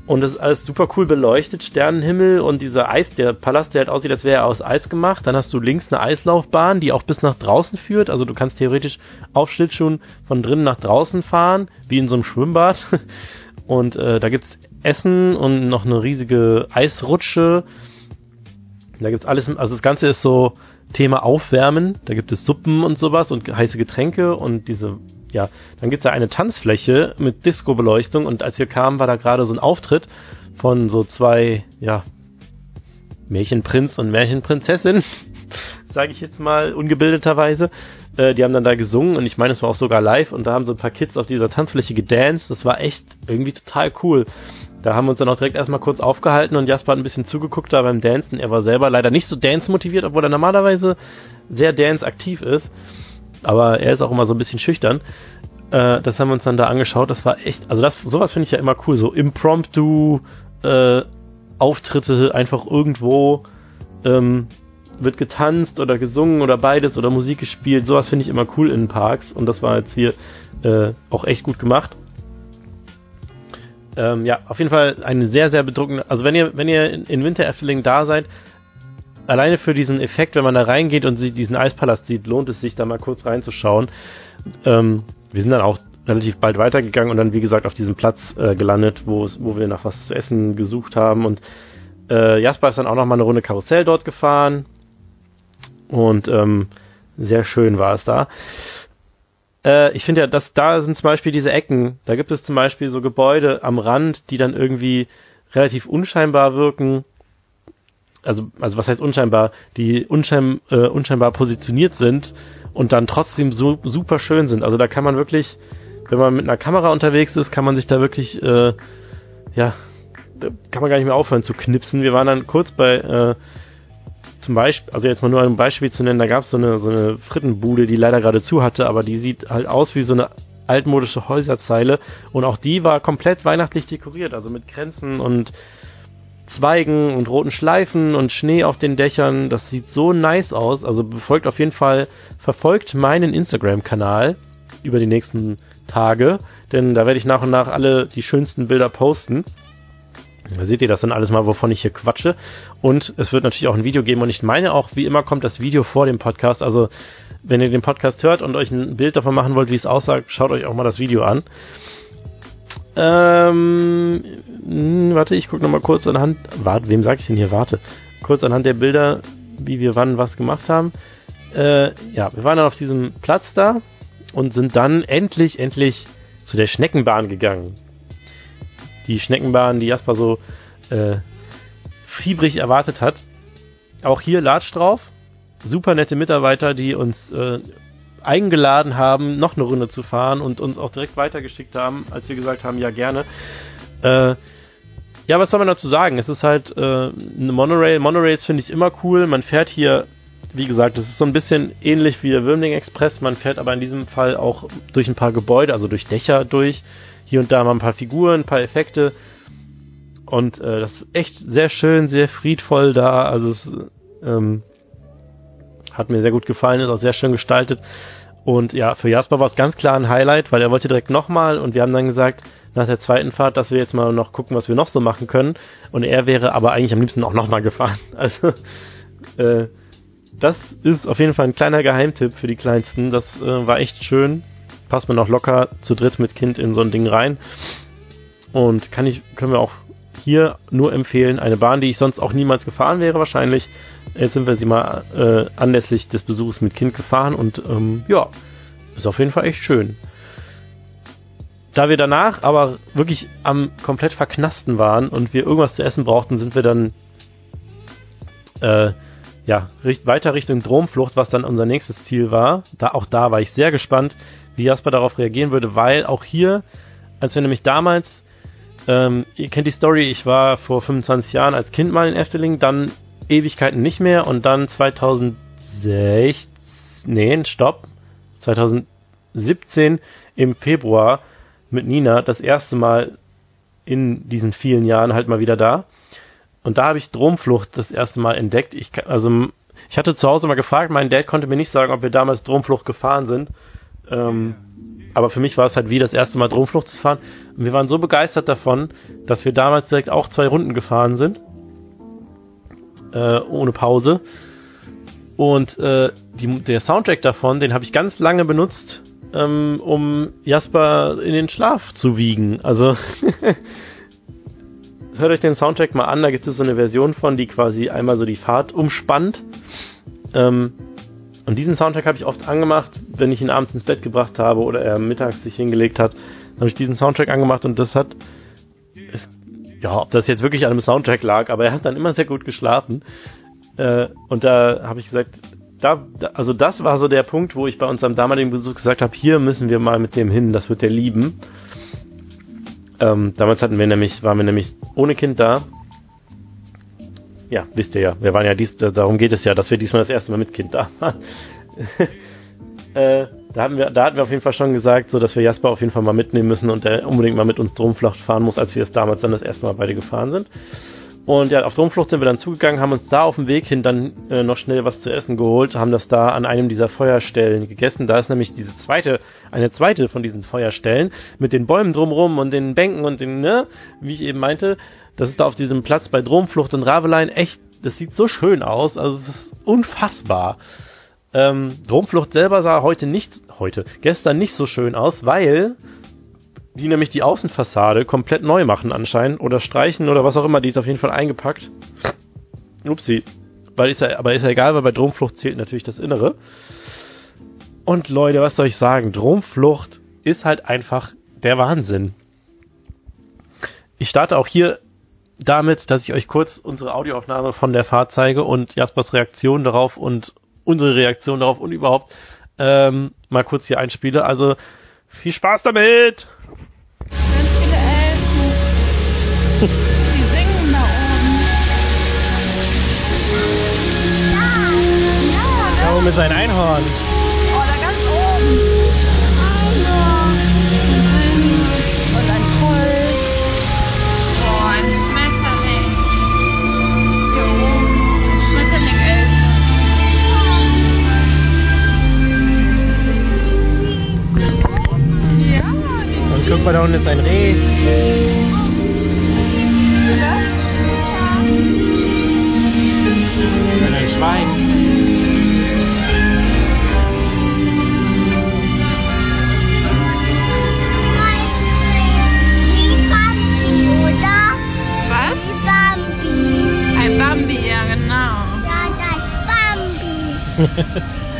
Und das ist alles super cool beleuchtet, Sternenhimmel und dieser Eis, der Palast, der halt aussieht, als wäre er aus Eis gemacht. Dann hast du links eine Eislaufbahn, die auch bis nach draußen führt. Also du kannst theoretisch auf Schlittschuhen von drinnen nach draußen fahren, wie in so einem Schwimmbad. <laughs> Und äh, da gibt's Essen und noch eine riesige Eisrutsche. Da gibt's alles, also das Ganze ist so Thema Aufwärmen. Da gibt es Suppen und sowas und heiße Getränke und diese, ja, dann gibt's da eine Tanzfläche mit Disco-Beleuchtung und als wir kamen, war da gerade so ein Auftritt von so zwei, ja, Märchenprinz und Märchenprinzessin, <laughs> sage ich jetzt mal ungebildeterweise. Äh, die haben dann da gesungen und ich meine, es war auch sogar live und da haben so ein paar Kids auf dieser Tanzfläche gedanced. Das war echt irgendwie total cool. Da haben wir uns dann auch direkt erstmal kurz aufgehalten und Jasper hat ein bisschen zugeguckt da beim Dancen. Er war selber leider nicht so dance motiviert, obwohl er normalerweise sehr dance aktiv ist. Aber er ist auch immer so ein bisschen schüchtern. Äh, das haben wir uns dann da angeschaut. Das war echt, also das, sowas finde ich ja immer cool. So impromptu äh, Auftritte einfach irgendwo ähm, wird getanzt oder gesungen oder beides oder Musik gespielt. Sowas finde ich immer cool in Parks und das war jetzt hier äh, auch echt gut gemacht. Ähm, ja, auf jeden Fall eine sehr, sehr bedrückende. Also wenn ihr, wenn ihr in, in Winter Efteling da seid, alleine für diesen Effekt, wenn man da reingeht und sich diesen Eispalast sieht, lohnt es sich da mal kurz reinzuschauen. Ähm, wir sind dann auch relativ bald weitergegangen und dann wie gesagt auf diesem Platz äh, gelandet, wo wo wir nach was zu essen gesucht haben und äh, Jasper ist dann auch noch mal eine Runde Karussell dort gefahren und ähm, sehr schön war es da. Äh, ich finde ja, dass da sind zum Beispiel diese Ecken, da gibt es zum Beispiel so Gebäude am Rand, die dann irgendwie relativ unscheinbar wirken. Also, also was heißt unscheinbar? Die unschein, äh, unscheinbar positioniert sind und dann trotzdem so super schön sind. Also da kann man wirklich, wenn man mit einer Kamera unterwegs ist, kann man sich da wirklich, äh, ja, da kann man gar nicht mehr aufhören zu knipsen. Wir waren dann kurz bei äh, zum Beispiel, also jetzt mal nur ein Beispiel zu nennen, da gab es so eine, so eine Frittenbude, die leider gerade zu hatte, aber die sieht halt aus wie so eine altmodische Häuserzeile und auch die war komplett weihnachtlich dekoriert, also mit Kränzen und Zweigen und roten Schleifen und Schnee auf den Dächern. Das sieht so nice aus. Also befolgt auf jeden Fall, verfolgt meinen Instagram-Kanal über die nächsten Tage, denn da werde ich nach und nach alle die schönsten Bilder posten. Da seht ihr das dann alles mal, wovon ich hier quatsche. Und es wird natürlich auch ein Video geben. Und ich meine auch, wie immer kommt das Video vor dem Podcast. Also, wenn ihr den Podcast hört und euch ein Bild davon machen wollt, wie es aussah, schaut euch auch mal das Video an. Ähm, warte, ich gucke nochmal kurz anhand. Warte, wem sag ich denn hier? Warte. Kurz anhand der Bilder, wie wir wann was gemacht haben. Äh, ja, wir waren dann auf diesem Platz da und sind dann endlich, endlich zu der Schneckenbahn gegangen die Schneckenbahn, die Jasper so äh, fiebrig erwartet hat. Auch hier Latsch drauf. Super nette Mitarbeiter, die uns äh, eingeladen haben, noch eine Runde zu fahren und uns auch direkt weitergeschickt haben, als wir gesagt haben, ja gerne. Äh, ja, was soll man dazu sagen? Es ist halt äh, eine Monorail. Monorails finde ich immer cool. Man fährt hier, wie gesagt, es ist so ein bisschen ähnlich wie der Würmling Express. Man fährt aber in diesem Fall auch durch ein paar Gebäude, also durch Dächer durch hier und da mal ein paar Figuren, ein paar Effekte. Und äh, das ist echt sehr schön, sehr friedvoll da. Also es ähm, hat mir sehr gut gefallen, ist auch sehr schön gestaltet. Und ja, für Jasper war es ganz klar ein Highlight, weil er wollte direkt nochmal und wir haben dann gesagt, nach der zweiten Fahrt, dass wir jetzt mal noch gucken, was wir noch so machen können. Und er wäre aber eigentlich am liebsten auch nochmal gefahren. <laughs> Also äh, das ist auf jeden Fall ein kleiner Geheimtipp für die Kleinsten. Das äh, war echt schön passt man auch locker zu dritt mit Kind in so ein Ding rein. Und kann ich, können wir auch hier nur empfehlen. Eine Bahn, die ich sonst auch niemals gefahren wäre, wahrscheinlich. Jetzt sind wir sie mal äh, anlässlich des Besuchs mit Kind gefahren und ähm, ja, ist auf jeden Fall echt schön. Da wir danach aber wirklich am komplett verknasten waren und wir irgendwas zu essen brauchten, sind wir dann äh, ja, weiter Richtung Dromflucht, was dann unser nächstes Ziel war. Da, auch da war ich sehr gespannt, wie Jasper darauf reagieren würde, weil auch hier, als wir nämlich damals, ähm, ihr kennt die Story, ich war vor 25 Jahren als Kind mal in Efteling, dann Ewigkeiten nicht mehr und dann 2016, nee, stopp, 2017 im Februar mit Nina das erste Mal in diesen vielen Jahren halt mal wieder da. Und da habe ich Dromflucht das erste Mal entdeckt. Ich, also ich hatte zu Hause mal gefragt, mein Dad konnte mir nicht sagen, ob wir damals Dromflucht gefahren sind. Ähm, aber für mich war es halt wie das erste Mal Dromflucht zu fahren. Und wir waren so begeistert davon, dass wir damals direkt auch zwei Runden gefahren sind. Äh, ohne Pause. Und äh, die, der Soundtrack davon, den habe ich ganz lange benutzt, ähm, um Jasper in den Schlaf zu wiegen. Also <laughs> hört euch den Soundtrack mal an, da gibt es so eine Version von, die quasi einmal so die Fahrt umspannt. Ähm, und diesen Soundtrack habe ich oft angemacht, wenn ich ihn abends ins Bett gebracht habe oder er mittags sich hingelegt hat. Habe ich diesen Soundtrack angemacht und das hat, ist, ja, ob das jetzt wirklich an einem Soundtrack lag, aber er hat dann immer sehr gut geschlafen. Äh, und da habe ich gesagt, da, also das war so der Punkt, wo ich bei unserem damaligen Besuch gesagt habe, hier müssen wir mal mit dem hin, das wird der lieben. Ähm, damals hatten wir nämlich, waren wir nämlich ohne Kind da. Ja, wisst ihr ja. Wir waren ja dies, darum geht es ja, dass wir diesmal das erste Mal mit Kind da waren. <laughs> äh, da hatten wir, da hatten wir auf jeden Fall schon gesagt, so dass wir Jasper auf jeden Fall mal mitnehmen müssen und er unbedingt mal mit uns Drumflacht fahren muss, als wir es damals dann das erste Mal beide gefahren sind. Und ja, auf Drumflucht sind wir dann zugegangen, haben uns da auf dem Weg hin dann äh, noch schnell was zu essen geholt, haben das da an einem dieser Feuerstellen gegessen. Da ist nämlich diese zweite, eine zweite von diesen Feuerstellen mit den Bäumen drumrum und den Bänken und den, ne, wie ich eben meinte, das ist da auf diesem Platz bei Drumflucht und Ravelein echt, das sieht so schön aus, also es ist unfassbar. Ähm, Drumflucht selber sah heute nicht, heute, gestern nicht so schön aus, weil die nämlich die Außenfassade komplett neu machen anscheinend oder streichen oder was auch immer, die ist auf jeden Fall eingepackt. Upsi. Weil ist ja, aber ist ja egal, weil bei Dromflucht zählt natürlich das Innere. Und Leute, was soll ich sagen? Dromflucht ist halt einfach der Wahnsinn. Ich starte auch hier damit, dass ich euch kurz unsere Audioaufnahme von der Fahrt zeige und Jaspers Reaktion darauf und unsere Reaktion darauf und überhaupt ähm, mal kurz hier einspiele. Also viel Spaß damit! Ganz viele Elfen. Die singen da oben. Ja, ja, Da oben ist ein Einhorn. Oh, da ganz oben. Guck mal, da unten ist ein Reh. das? Und ein Schwein. Was? Ein Bambi, ja genau. Wow. <laughs>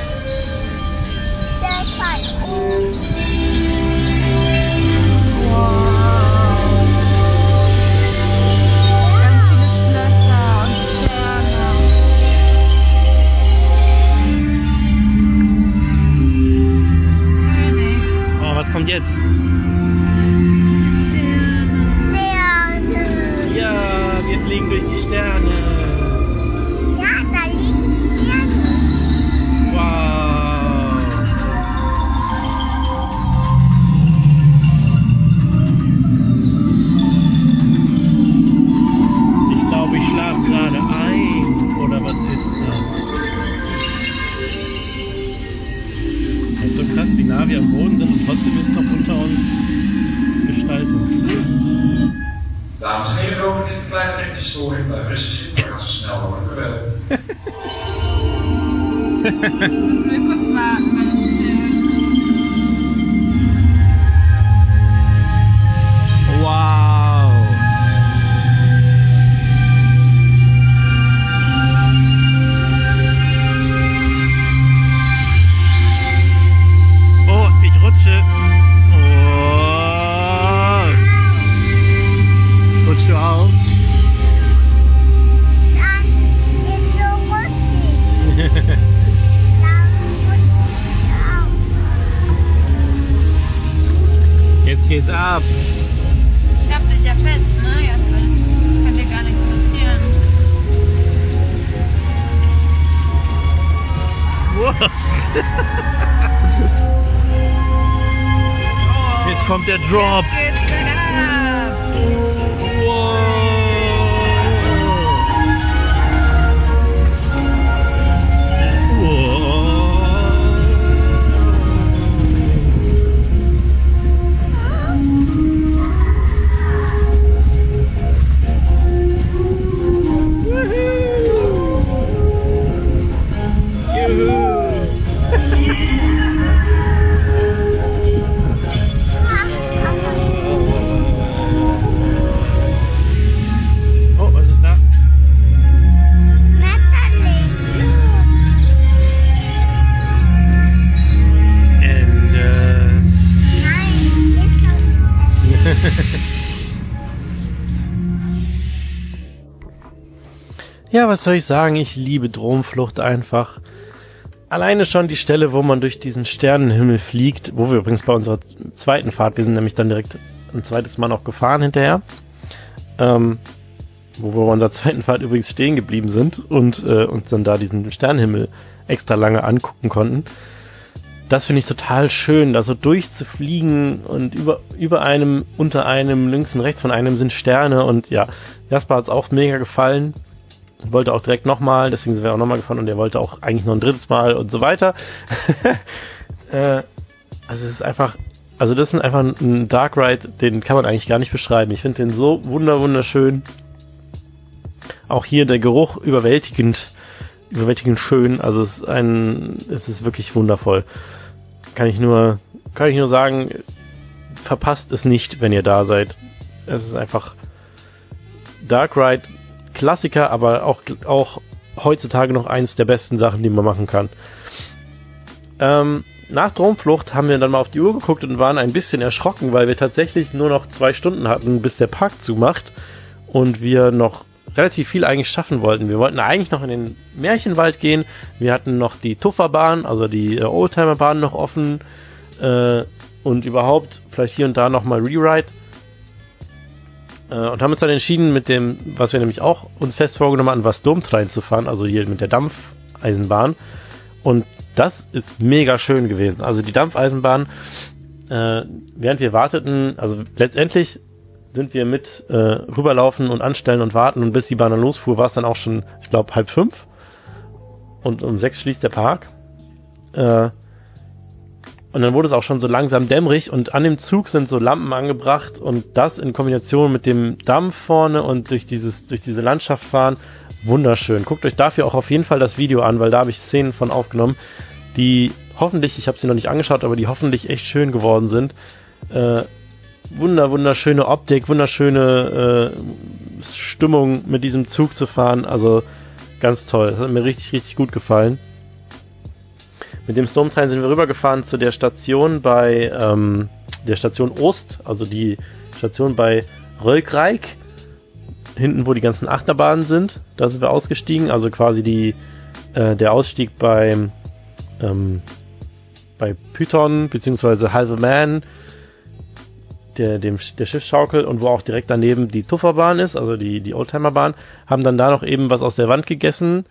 kommt jetzt? Was soll ich sagen? Ich liebe Dromflucht einfach. Alleine schon die Stelle, wo man durch diesen Sternenhimmel fliegt, wo wir übrigens bei unserer zweiten Fahrt, wir sind nämlich dann direkt ein zweites Mal noch gefahren hinterher, ähm, wo wir bei unserer zweiten Fahrt übrigens stehen geblieben sind und äh, uns dann da diesen Sternenhimmel extra lange angucken konnten. Das finde ich total schön, da so durchzufliegen und über, über einem, unter einem, links und rechts von einem sind Sterne und ja, Jasper hat es auch mega gefallen wollte auch direkt nochmal, deswegen sind wir auch nochmal gefahren und er wollte auch eigentlich noch ein drittes Mal und so weiter. <laughs> äh, also es ist einfach, also das ist einfach ein Dark Ride, den kann man eigentlich gar nicht beschreiben. Ich finde den so wunder wunderschön. Auch hier der Geruch überwältigend, überwältigend schön. Also es ist ein, es ist wirklich wundervoll. Kann ich nur, kann ich nur sagen, verpasst es nicht, wenn ihr da seid. Es ist einfach Dark Ride Klassiker, aber auch, auch heutzutage noch eins der besten Sachen, die man machen kann. Ähm, nach Dromflucht haben wir dann mal auf die Uhr geguckt und waren ein bisschen erschrocken, weil wir tatsächlich nur noch zwei Stunden hatten, bis der Park zumacht und wir noch relativ viel eigentlich schaffen wollten. Wir wollten eigentlich noch in den Märchenwald gehen. Wir hatten noch die Tufferbahn, also die äh, Oldtimerbahn noch offen äh, und überhaupt vielleicht hier und da nochmal Rewrite. Äh, und haben uns dann entschieden, mit dem, was wir nämlich auch uns fest vorgenommen hatten, was Domtrein zu fahren, also hier mit der Dampfeisenbahn. Und das ist mega schön gewesen. Also die Dampfeisenbahn, äh, während wir warteten, also letztendlich sind wir mit äh, rüberlaufen und anstellen und warten und bis die Bahn dann losfuhr, war es dann auch schon, ich glaube, halb fünf. Und um sechs schließt der Park. Äh, und dann wurde es auch schon so langsam dämmerig und an dem Zug sind so Lampen angebracht und das in Kombination mit dem Dampf vorne und durch dieses, durch diese Landschaft fahren, wunderschön. Guckt euch dafür auch auf jeden Fall das Video an, weil da habe ich Szenen von aufgenommen, die hoffentlich, ich habe sie noch nicht angeschaut, aber die hoffentlich echt schön geworden sind. Äh, wunder, wunderschöne Optik, wunderschöne äh, Stimmung mit diesem Zug zu fahren, also ganz toll. Das hat mir richtig, richtig gut gefallen. Mit dem Stormtrain sind wir rübergefahren zu der Station bei ähm, der Station Ost, also die Station bei Rölkreik, hinten wo die ganzen Achterbahnen sind. Da sind wir ausgestiegen, also quasi die äh, der Ausstieg bei ähm, bei Python beziehungsweise Halve Man, der, dem, der Schiffsschaukel und wo auch direkt daneben die Tufferbahn ist, also die, die Oldtimerbahn, haben dann da noch eben was aus der Wand gegessen,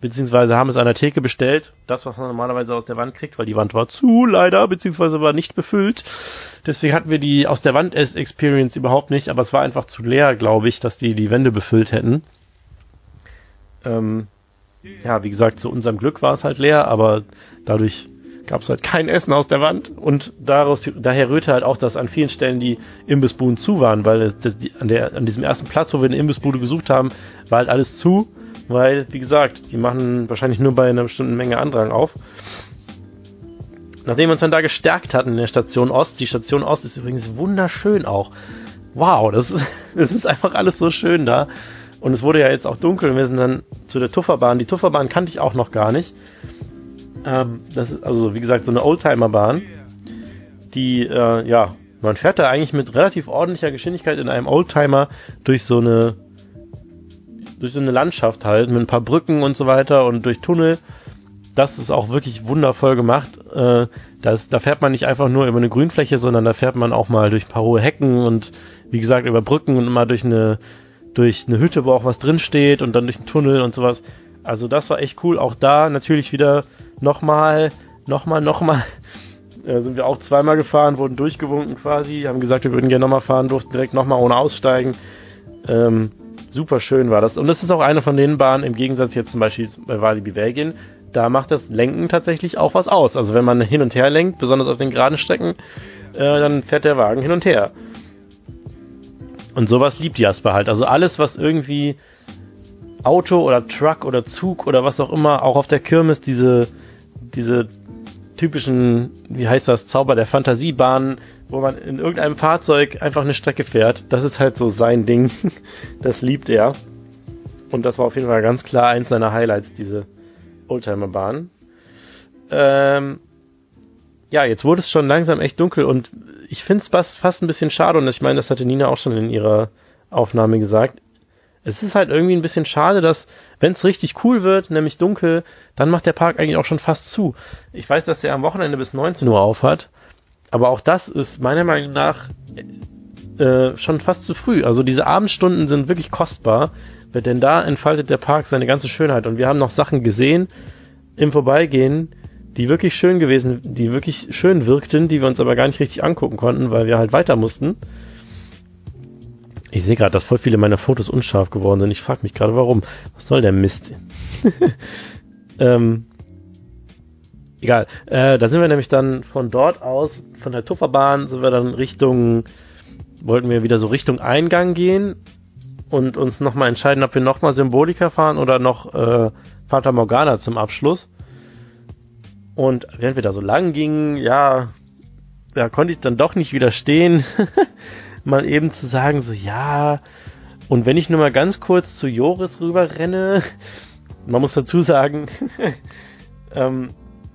beziehungsweise haben es an der Theke bestellt, das, was man normalerweise aus der Wand kriegt, weil die Wand war zu leider, beziehungsweise war nicht befüllt. Deswegen hatten wir die aus der Wand Experience überhaupt nicht, aber es war einfach zu leer, glaube ich, dass die die Wände befüllt hätten. Ähm, ja, wie gesagt, zu unserem Glück war es halt leer, aber dadurch gab es halt kein Essen aus der Wand und daraus, daher rührte halt auch, dass an vielen Stellen die Imbissbuden zu waren, weil das, die, an, der, an diesem ersten Platz, wo wir eine Imbissbude gesucht haben, war halt alles zu weil, wie gesagt, die machen wahrscheinlich nur bei einer bestimmten Menge Andrang auf. Nachdem wir uns dann da gestärkt hatten in der Station Ost, die Station Ost ist übrigens wunderschön auch. Wow, das, <laughs> das ist einfach alles so schön da. Und es wurde ja jetzt auch dunkel und wir sind dann zu der Tufferbahn. Die Tufferbahn kannte ich auch noch gar nicht. Ähm, das ist also, wie gesagt, so eine Oldtimerbahn, die, äh, ja, man fährt da eigentlich mit relativ ordentlicher Geschwindigkeit in einem Oldtimer durch so eine durch so eine Landschaft halt, mit ein paar Brücken und so weiter und durch Tunnel. Das ist auch wirklich wundervoll gemacht. Äh, das, da fährt man nicht einfach nur über eine Grünfläche, sondern da fährt man auch mal durch ein paar hohe Hecken und wie gesagt über Brücken und mal durch eine durch eine Hütte, wo auch was drin steht und dann durch einen Tunnel und sowas. Also das war echt cool. Auch da natürlich wieder nochmal, nochmal, nochmal. <laughs> Äh, sind wir auch zweimal gefahren, wurden durchgewunken quasi, haben gesagt, wir würden gerne nochmal fahren, durften direkt nochmal ohne aussteigen. Ähm, super schön war das. Und das ist auch eine von den Bahnen, im Gegensatz jetzt zum Beispiel bei Walibi Belgien, da macht das Lenken tatsächlich auch was aus. Also wenn man hin und her lenkt, besonders auf den geraden Strecken, äh, dann fährt der Wagen hin und her. Und sowas liebt Jasper halt. Also alles, was irgendwie Auto oder Truck oder Zug oder was auch immer, auch auf der Kirmes diese, diese typischen, wie heißt das, Zauber der Fantasiebahnen, wo man in irgendeinem Fahrzeug einfach eine Strecke fährt. Das ist halt so sein Ding. <laughs> Das liebt er. Und das war auf jeden Fall ganz klar eins seiner Highlights, diese Oldtimer-Bahn. Ähm, ja, jetzt wurde es schon langsam echt dunkel und ich finde es fast ein bisschen schade und ich meine, das hatte Nina auch schon in ihrer Aufnahme gesagt. Es ist halt irgendwie ein bisschen schade, dass, wenn es richtig cool wird, nämlich dunkel, dann macht der Park eigentlich auch schon fast zu. Ich weiß, dass er am Wochenende bis 19 Uhr auf hat, aber auch das ist meiner Meinung nach äh, schon fast zu früh. Also diese Abendstunden sind wirklich kostbar, denn da entfaltet der Park seine ganze Schönheit. Und wir haben noch Sachen gesehen im Vorbeigehen, die wirklich schön gewesen, die wirklich schön wirkten, die wir uns aber gar nicht richtig angucken konnten, weil wir halt weiter mussten. Ich sehe gerade, dass voll viele meiner Fotos unscharf geworden sind. Ich frage mich gerade, warum. Was soll der Mist? <laughs> ähm, egal. Äh, da sind wir nämlich dann von dort aus, von der Tufferbahn, sind wir dann Richtung, wollten wir wieder so Richtung Eingang gehen und uns nochmal entscheiden, ob wir nochmal Symbolika fahren oder noch äh, Fata Morgana zum Abschluss. Und während wir da so lang gingen, ja, da konnte ich dann doch nicht widerstehen, <laughs> mal eben zu sagen, so ja, und wenn ich nur mal ganz kurz zu Joris rüber renne, <laughs> man muss dazu sagen, <laughs> ähm,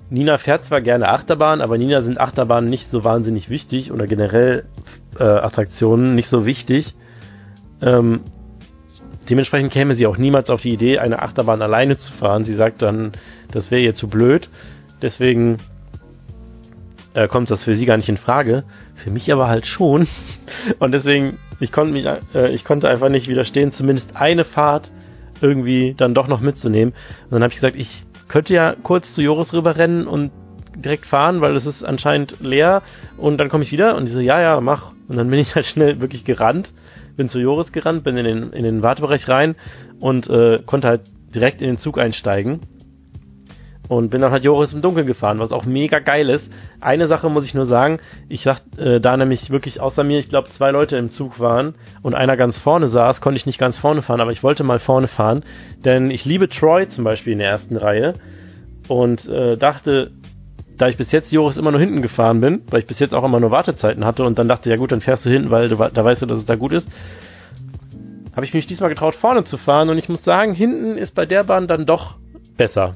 Nina fährt zwar gerne Achterbahn, aber Nina sind Achterbahnen nicht so wahnsinnig wichtig oder generell äh, Attraktionen nicht so wichtig. Ähm, dementsprechend käme sie auch niemals auf die Idee, eine Achterbahn alleine zu fahren. Sie sagt dann, das wäre ihr zu blöd. Deswegen äh, kommt das für sie gar nicht in Frage. Für mich aber halt schon. <laughs> Und deswegen, ich konnte mich, äh, ich konnte einfach nicht widerstehen, zumindest eine Fahrt irgendwie dann doch noch mitzunehmen. Und dann habe ich gesagt, ich könnte ja kurz zu Joris rüberrennen und direkt fahren, weil es ist anscheinend leer und dann komme ich wieder und die so, ja, ja, mach. Und dann bin ich halt schnell wirklich gerannt, bin zu Joris gerannt, bin in den, in den Wartebereich rein und äh, konnte halt direkt in den Zug einsteigen und bin dann halt Joris im Dunkeln gefahren, was auch mega geil ist. Eine Sache muss ich nur sagen, ich sag, äh, da nämlich wirklich außer mir, ich glaube, zwei Leute im Zug waren und einer ganz vorne saß, konnte ich nicht ganz vorne fahren, aber ich wollte mal vorne fahren, denn ich liebe Troy zum Beispiel in der ersten Reihe und äh, dachte, da ich bis jetzt Joris immer nur hinten gefahren bin, weil ich bis jetzt auch immer nur Wartezeiten hatte und dann dachte, ja gut, dann fährst du hinten, weil du, da weißt du, dass es da gut ist, habe ich mich diesmal getraut, vorne zu fahren und ich muss sagen, hinten ist bei der Bahn dann doch besser.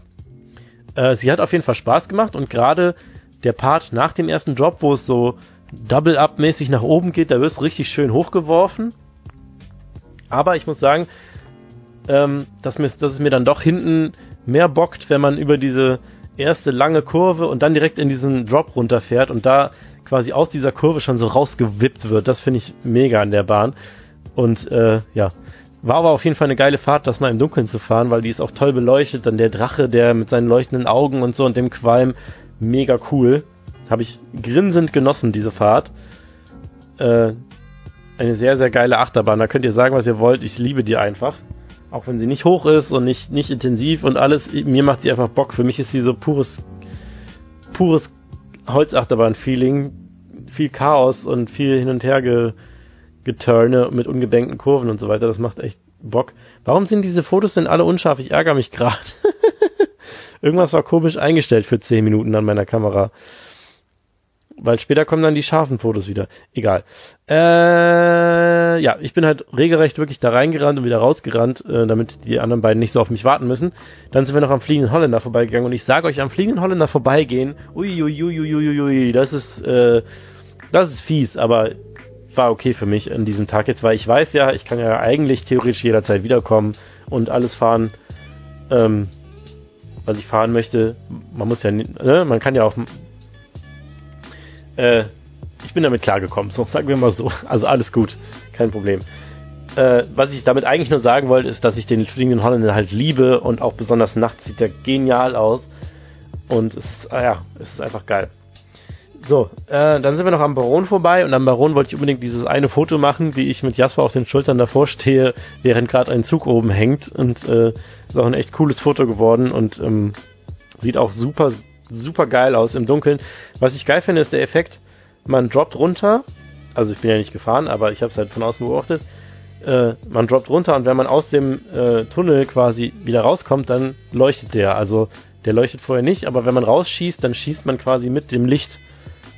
Äh, sie hat auf jeden Fall Spaß gemacht und gerade der Part nach dem ersten Drop, wo es so Double-Up-mäßig nach oben geht, da wirst du richtig schön hochgeworfen. Aber ich muss sagen, ähm, dass, dass es mir dann doch hinten mehr bockt, wenn man über diese erste lange Kurve und dann direkt in diesen Drop runterfährt und da quasi aus dieser Kurve schon so rausgewippt wird. Das finde ich mega an der Bahn. Und äh, ja, war aber auf jeden Fall eine geile Fahrt, das mal im Dunkeln zu fahren, weil die ist auch toll beleuchtet. Dann der Drache, der mit seinen leuchtenden Augen und so und dem Qualm, mega cool. Habe ich grinsend genossen, diese Fahrt. Äh, eine sehr, sehr geile Achterbahn. Da könnt ihr sagen, was ihr wollt. Ich liebe die einfach. Auch wenn sie nicht hoch ist und nicht, nicht intensiv und alles. Mir macht die einfach Bock. Für mich ist sie so pures, pures Holzachterbahn-Feeling. Viel Chaos und viel hin und her ge Geturne mit ungebenkten Kurven und so weiter. Das macht echt Bock. Warum sind diese Fotos denn alle unscharf? Ich ärgere mich gerade. <laughs> Irgendwas war komisch eingestellt für 10 Minuten an meiner Kamera. Weil später kommen dann die scharfen Fotos wieder. Egal. Äh, ja, ich bin halt regelrecht wirklich da reingerannt und wieder rausgerannt, äh, damit die anderen beiden nicht so auf mich warten müssen. Dann sind wir noch am Fliegenden Holländer vorbeigegangen und ich sage euch, am Fliegenden Holländer vorbeigehen, uiuiuiuiui, das ist, äh, das ist fies, aber war okay für mich an diesem Tag jetzt, weil ich weiß ja, ich kann ja eigentlich theoretisch jederzeit wiederkommen und alles fahren, ähm, was ich fahren möchte. Man muss ja, ne, man kann ja auch, äh, ich bin damit klargekommen, so <laughs> sagen wir mal so. Also alles gut, kein Problem. Äh, was ich damit eigentlich nur sagen wollte, ist, dass ich den fliegenden Holländer halt liebe und auch besonders nachts sieht der genial aus. Und es ist, ah ja, es ist einfach geil. So, äh, dann sind wir noch am Baron vorbei und am Baron wollte ich unbedingt dieses eine Foto machen, wie ich mit Jasper auf den Schultern davor stehe, während gerade ein Zug oben hängt und äh, ist auch ein echt cooles Foto geworden und ähm, sieht auch super, super geil aus im Dunkeln. Was ich geil finde, ist der Effekt, man droppt runter, also ich bin ja nicht gefahren, aber ich habe es halt von außen beobachtet, äh, man droppt runter und wenn man aus dem äh, Tunnel quasi wieder rauskommt, dann leuchtet der. Also der leuchtet vorher nicht, aber wenn man rausschießt, dann schießt man quasi mit dem Licht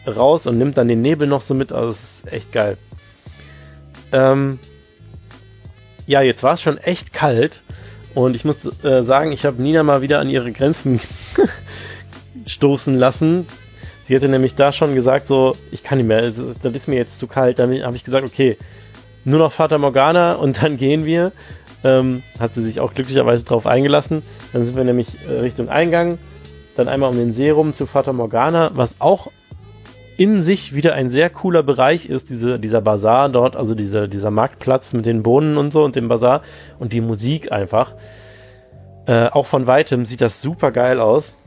raus und nimmt dann den Nebel noch so mit. Also es ist echt geil. Ähm, ja, jetzt war es schon echt kalt und ich muss äh, sagen, ich habe Nina mal wieder an ihre Grenzen <laughs> stoßen lassen. Sie hatte nämlich da schon gesagt, so, ich kann nicht mehr, das ist mir jetzt zu kalt. Dann habe ich gesagt, okay, nur noch Vater Morgana und dann gehen wir. Ähm, hat sie sich auch glücklicherweise drauf eingelassen. Dann sind wir nämlich äh, Richtung Eingang, dann einmal um den See rum zu Fata Morgana, was auch in sich wieder ein sehr cooler Bereich ist, diese, dieser Bazar dort, also dieser, dieser Marktplatz mit den Bohnen und so und dem Bazar und die Musik einfach. Äh, auch von weitem sieht das super geil aus.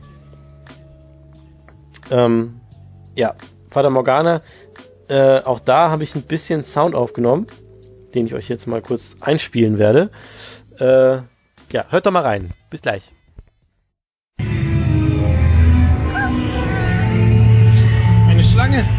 Ähm, ja, Fata Morgana, äh, auch da habe ich ein bisschen Sound aufgenommen, den ich euch jetzt mal kurz einspielen werde. Äh, ja, hört doch mal rein. Bis gleich. Eine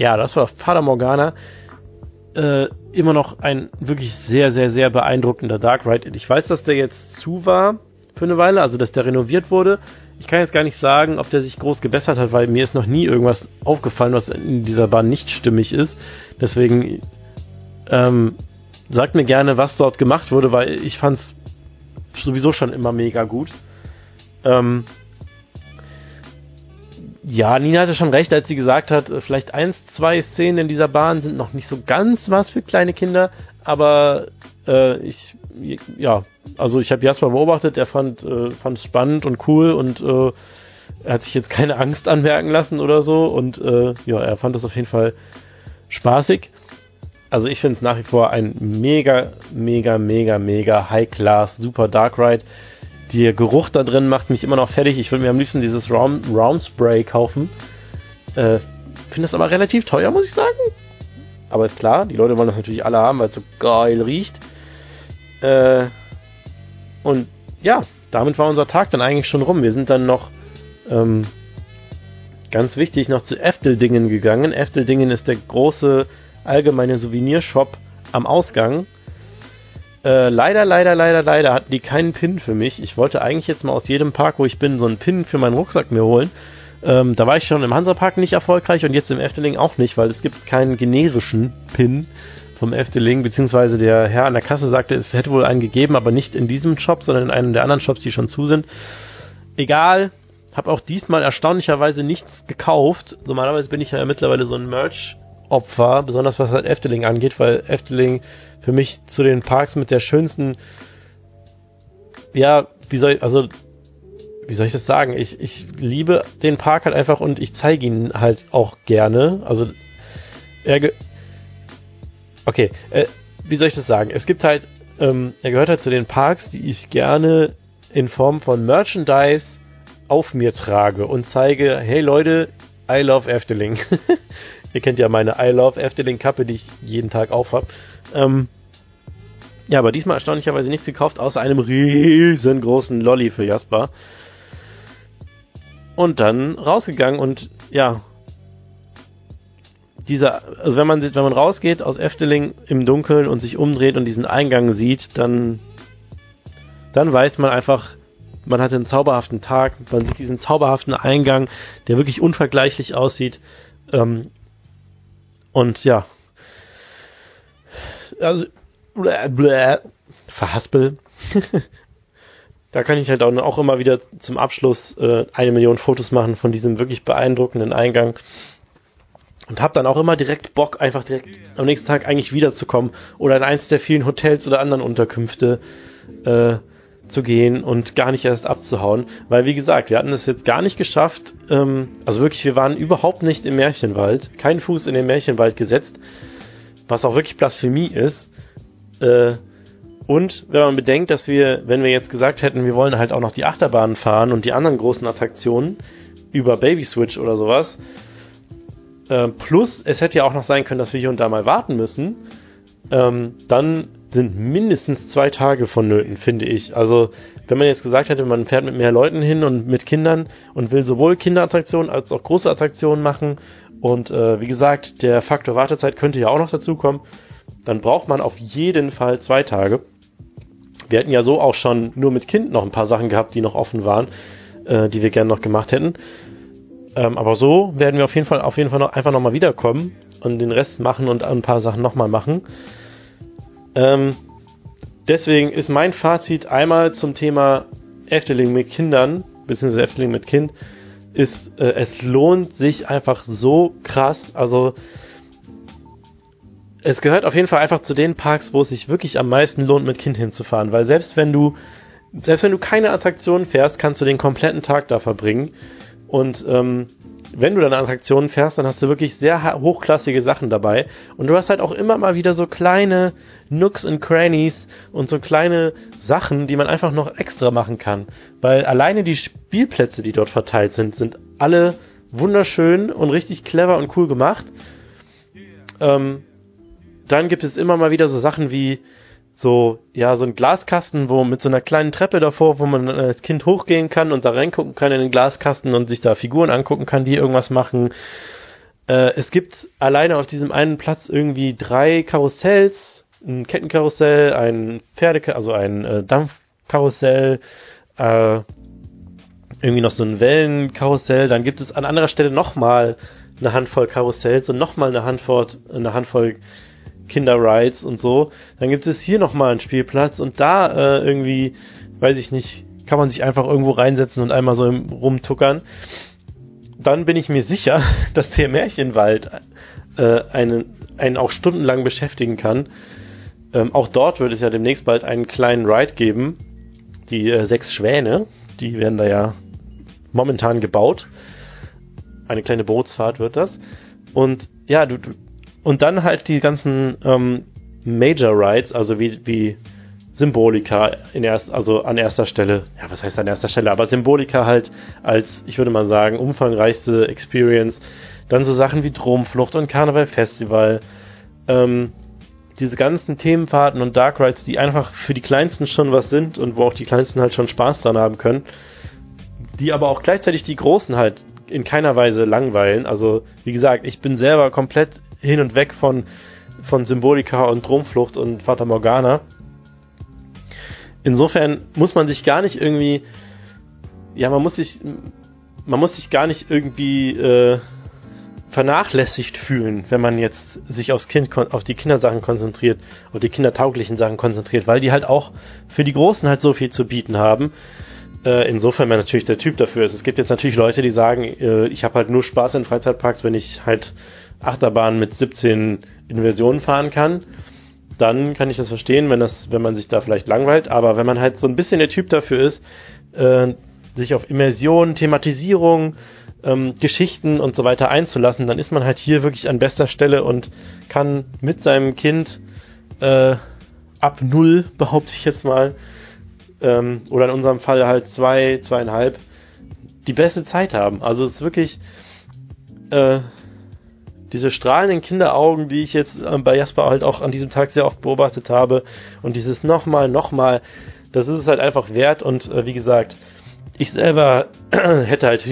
Ja, das war Fata Morgana. Äh, immer noch ein wirklich sehr, sehr, sehr beeindruckender Dark Ride. Ich weiß, dass der jetzt zu war für eine Weile, also dass der renoviert wurde. Ich kann jetzt gar nicht sagen, ob der sich groß gebessert hat, weil mir ist noch nie irgendwas aufgefallen, was in dieser Bahn nicht stimmig ist. Deswegen ähm, sagt mir gerne, was dort gemacht wurde, weil ich fand's sowieso schon immer mega gut. Ähm, ja, Nina hatte schon recht, als sie gesagt hat, äh, vielleicht eins, zwei Szenen in dieser Bahn sind noch nicht so ganz was für kleine Kinder, aber äh, ich, ja, also ich habe Jasper beobachtet, er fand äh, spannend und cool und äh, er hat sich jetzt keine Angst anmerken lassen oder so und äh, ja, er fand das auf jeden Fall spaßig. Also ich finde es nach wie vor ein mega, mega, mega, mega High-Class, super Dark Ride. Der Geruch da drin macht mich immer noch fertig. Ich würde mir am liebsten dieses Round, Spray kaufen. Äh, Finde das aber relativ teuer, muss ich sagen. Aber ist klar, die Leute wollen das natürlich alle haben, weil es so geil riecht. Äh, und ja, damit war unser Tag dann eigentlich schon rum. Wir sind dann noch ähm, ganz wichtig noch zu Efteldingen gegangen. Efteldingen ist der große allgemeine Souvenirshop am Ausgang. Äh, leider, leider, leider, leider hatten die keinen Pin für mich. Ich wollte eigentlich jetzt mal aus jedem Park, wo ich bin, so einen Pin für meinen Rucksack mir holen. Ähm, da war ich schon im Hansapark nicht erfolgreich und jetzt im Efteling auch nicht, weil es gibt keinen generischen Pin vom Efteling, beziehungsweise der Herr an der Kasse sagte, es hätte wohl einen gegeben, aber nicht in diesem Shop, sondern in einem der anderen Shops, die schon zu sind. Egal, habe auch diesmal erstaunlicherweise nichts gekauft. Normalerweise bin ich ja mittlerweile so ein Merch-Opfer, besonders was halt Efteling angeht, weil Efteling für mich zu den Parks mit der schönsten, ja, wie soll ich, also, wie soll ich das sagen? Ich, ich liebe den Park halt einfach und ich zeige ihn halt auch gerne. Also, er, ge okay, äh, wie soll ich das sagen? Es gibt halt, ähm, er gehört halt zu den Parks, die ich gerne in Form von Merchandise auf mir trage und zeige, hey Leute, I love Efteling. <laughs> Ihr kennt ja meine I love Efteling Kappe, die ich jeden Tag aufhab. Ähm, ja, aber diesmal erstaunlicherweise nichts gekauft, außer einem riesengroßen Lolly für Jasper. Und dann rausgegangen und ja, dieser, also wenn man sieht, wenn man rausgeht aus Efteling im Dunkeln und sich umdreht und diesen Eingang sieht, dann, dann weiß man einfach, man hatte einen zauberhaften Tag, man sieht diesen zauberhaften Eingang, der wirklich unvergleichlich aussieht. Ähm, und ja, also bläh, bläh, verhaspel. <laughs> da kann ich halt auch, auch immer wieder zum Abschluss äh, eine Million Fotos machen von diesem wirklich beeindruckenden Eingang. Und habe dann auch immer direkt Bock, einfach direkt am nächsten Tag eigentlich wiederzukommen oder in eins der vielen Hotels oder anderen Unterkünfte äh, zu gehen und gar nicht erst abzuhauen. Weil, wie gesagt, wir hatten es jetzt gar nicht geschafft. Ähm, also wirklich, wir waren überhaupt nicht im Märchenwald. Keinen Fuß in den Märchenwald gesetzt. Was auch wirklich Blasphemie ist. Äh, und wenn man bedenkt, dass wir, wenn wir jetzt gesagt hätten, wir wollen halt auch noch die Achterbahnen fahren und die anderen großen Attraktionen über Baby Switch oder sowas, äh, plus es hätte ja auch noch sein können, dass wir hier und da mal warten müssen, ähm, dann sind mindestens zwei Tage vonnöten, finde ich. Also, wenn man jetzt gesagt hätte, man fährt mit mehr Leuten hin und mit Kindern und will sowohl Kinderattraktionen als auch große Attraktionen machen und äh, wie gesagt, der Faktor Wartezeit könnte ja auch noch dazukommen, dann braucht man auf jeden Fall zwei Tage. Wir hätten ja so auch schon nur mit Kind noch ein paar Sachen gehabt, die noch offen waren, äh, die wir gerne noch gemacht hätten. Ähm, aber so werden wir auf jeden Fall auf jeden Fall noch einfach nochmal wiederkommen und den Rest machen und ein paar Sachen nochmal machen. Ähm, deswegen ist mein Fazit einmal zum Thema Efteling mit Kindern, beziehungsweise Efteling mit Kind, ist, äh, es lohnt sich einfach so krass. Also, es gehört auf jeden Fall einfach zu den Parks, wo es sich wirklich am meisten lohnt, mit Kind hinzufahren, weil selbst wenn du, selbst wenn du keine Attraktion fährst, kannst du den kompletten Tag da verbringen. Und ähm, wenn du dann Attraktionen fährst, dann hast du wirklich sehr hochklassige Sachen dabei. Und du hast halt auch immer mal wieder so kleine Nooks und Crannies und so kleine Sachen, die man einfach noch extra machen kann. Weil alleine die Spielplätze, die dort verteilt sind, sind alle wunderschön und richtig clever und cool gemacht. Ähm, dann gibt es immer mal wieder so Sachen wie so, ja, so ein Glaskasten, wo mit so einer kleinen Treppe davor, wo man als Kind hochgehen kann und da reingucken kann in den Glaskasten und sich da Figuren angucken kann, die irgendwas machen. Äh, es gibt alleine auf diesem einen Platz irgendwie drei Karussells, ein Kettenkarussell, ein Pferde, also ein äh, Dampfkarussell, äh, irgendwie noch so ein Wellenkarussell, dann gibt es an anderer Stelle nochmal eine Handvoll Karussells und nochmal eine Handvoll, eine Handvoll Kinderrides und so. Dann gibt es hier nochmal einen Spielplatz und da äh, irgendwie, weiß ich nicht, kann man sich einfach irgendwo reinsetzen und einmal so rumtuckern. Dann bin ich mir sicher, <laughs> dass der Märchenwald äh, einen, einen auch stundenlang beschäftigen kann. Ähm, auch dort wird es ja demnächst bald einen kleinen Ride geben. Die äh, sechs Schwäne, die werden da ja momentan gebaut. Eine kleine Bootsfahrt wird das. Und ja, du, du und dann halt die ganzen ähm, Major Rides, also wie, wie Symbolika in erst, also an erster Stelle, ja, was heißt an erster Stelle, aber Symbolika halt als, ich würde mal sagen, umfangreichste Experience. Dann so Sachen wie Dromflucht und Karneval Festival, ähm, diese ganzen Themenfahrten und Dark Rides, die einfach für die Kleinsten schon was sind und wo auch die Kleinsten halt schon Spaß dran haben können, die aber auch gleichzeitig die Großen halt in keiner Weise langweilen. Also, wie gesagt, ich bin selber komplett hin und weg von, von Symbolika und Dromflucht und Fata Morgana. Insofern muss man sich gar nicht irgendwie, ja, man muss sich, man muss sich gar nicht irgendwie äh, vernachlässigt fühlen, wenn man jetzt sich aufs Kind, auf die Kindersachen konzentriert, auf die kindertauglichen Sachen konzentriert, weil die halt auch für die Großen halt so viel zu bieten haben. Äh, insofern man natürlich der Typ dafür ist. Es gibt jetzt natürlich Leute, die sagen, äh, ich habe halt nur Spaß in Freizeitparks, wenn ich halt Achterbahn mit 17 Inversionen fahren kann, dann kann ich das verstehen, wenn das, wenn man sich da vielleicht langweilt. Aber wenn man halt so ein bisschen der Typ dafür ist, äh, sich auf Immersion, Thematisierung, ähm, Geschichten und so weiter einzulassen, dann ist man halt hier wirklich an bester Stelle und kann mit seinem Kind äh, ab null, behaupte ich jetzt mal, ähm, oder in unserem Fall halt zwei, zweieinhalb, die beste Zeit haben. Also es ist wirklich äh, diese strahlenden Kinderaugen, die ich jetzt äh, bei Jasper halt auch an diesem Tag sehr oft beobachtet habe und dieses nochmal, nochmal, das ist es halt einfach wert und äh, wie gesagt, ich selber <clears throat> hätte halt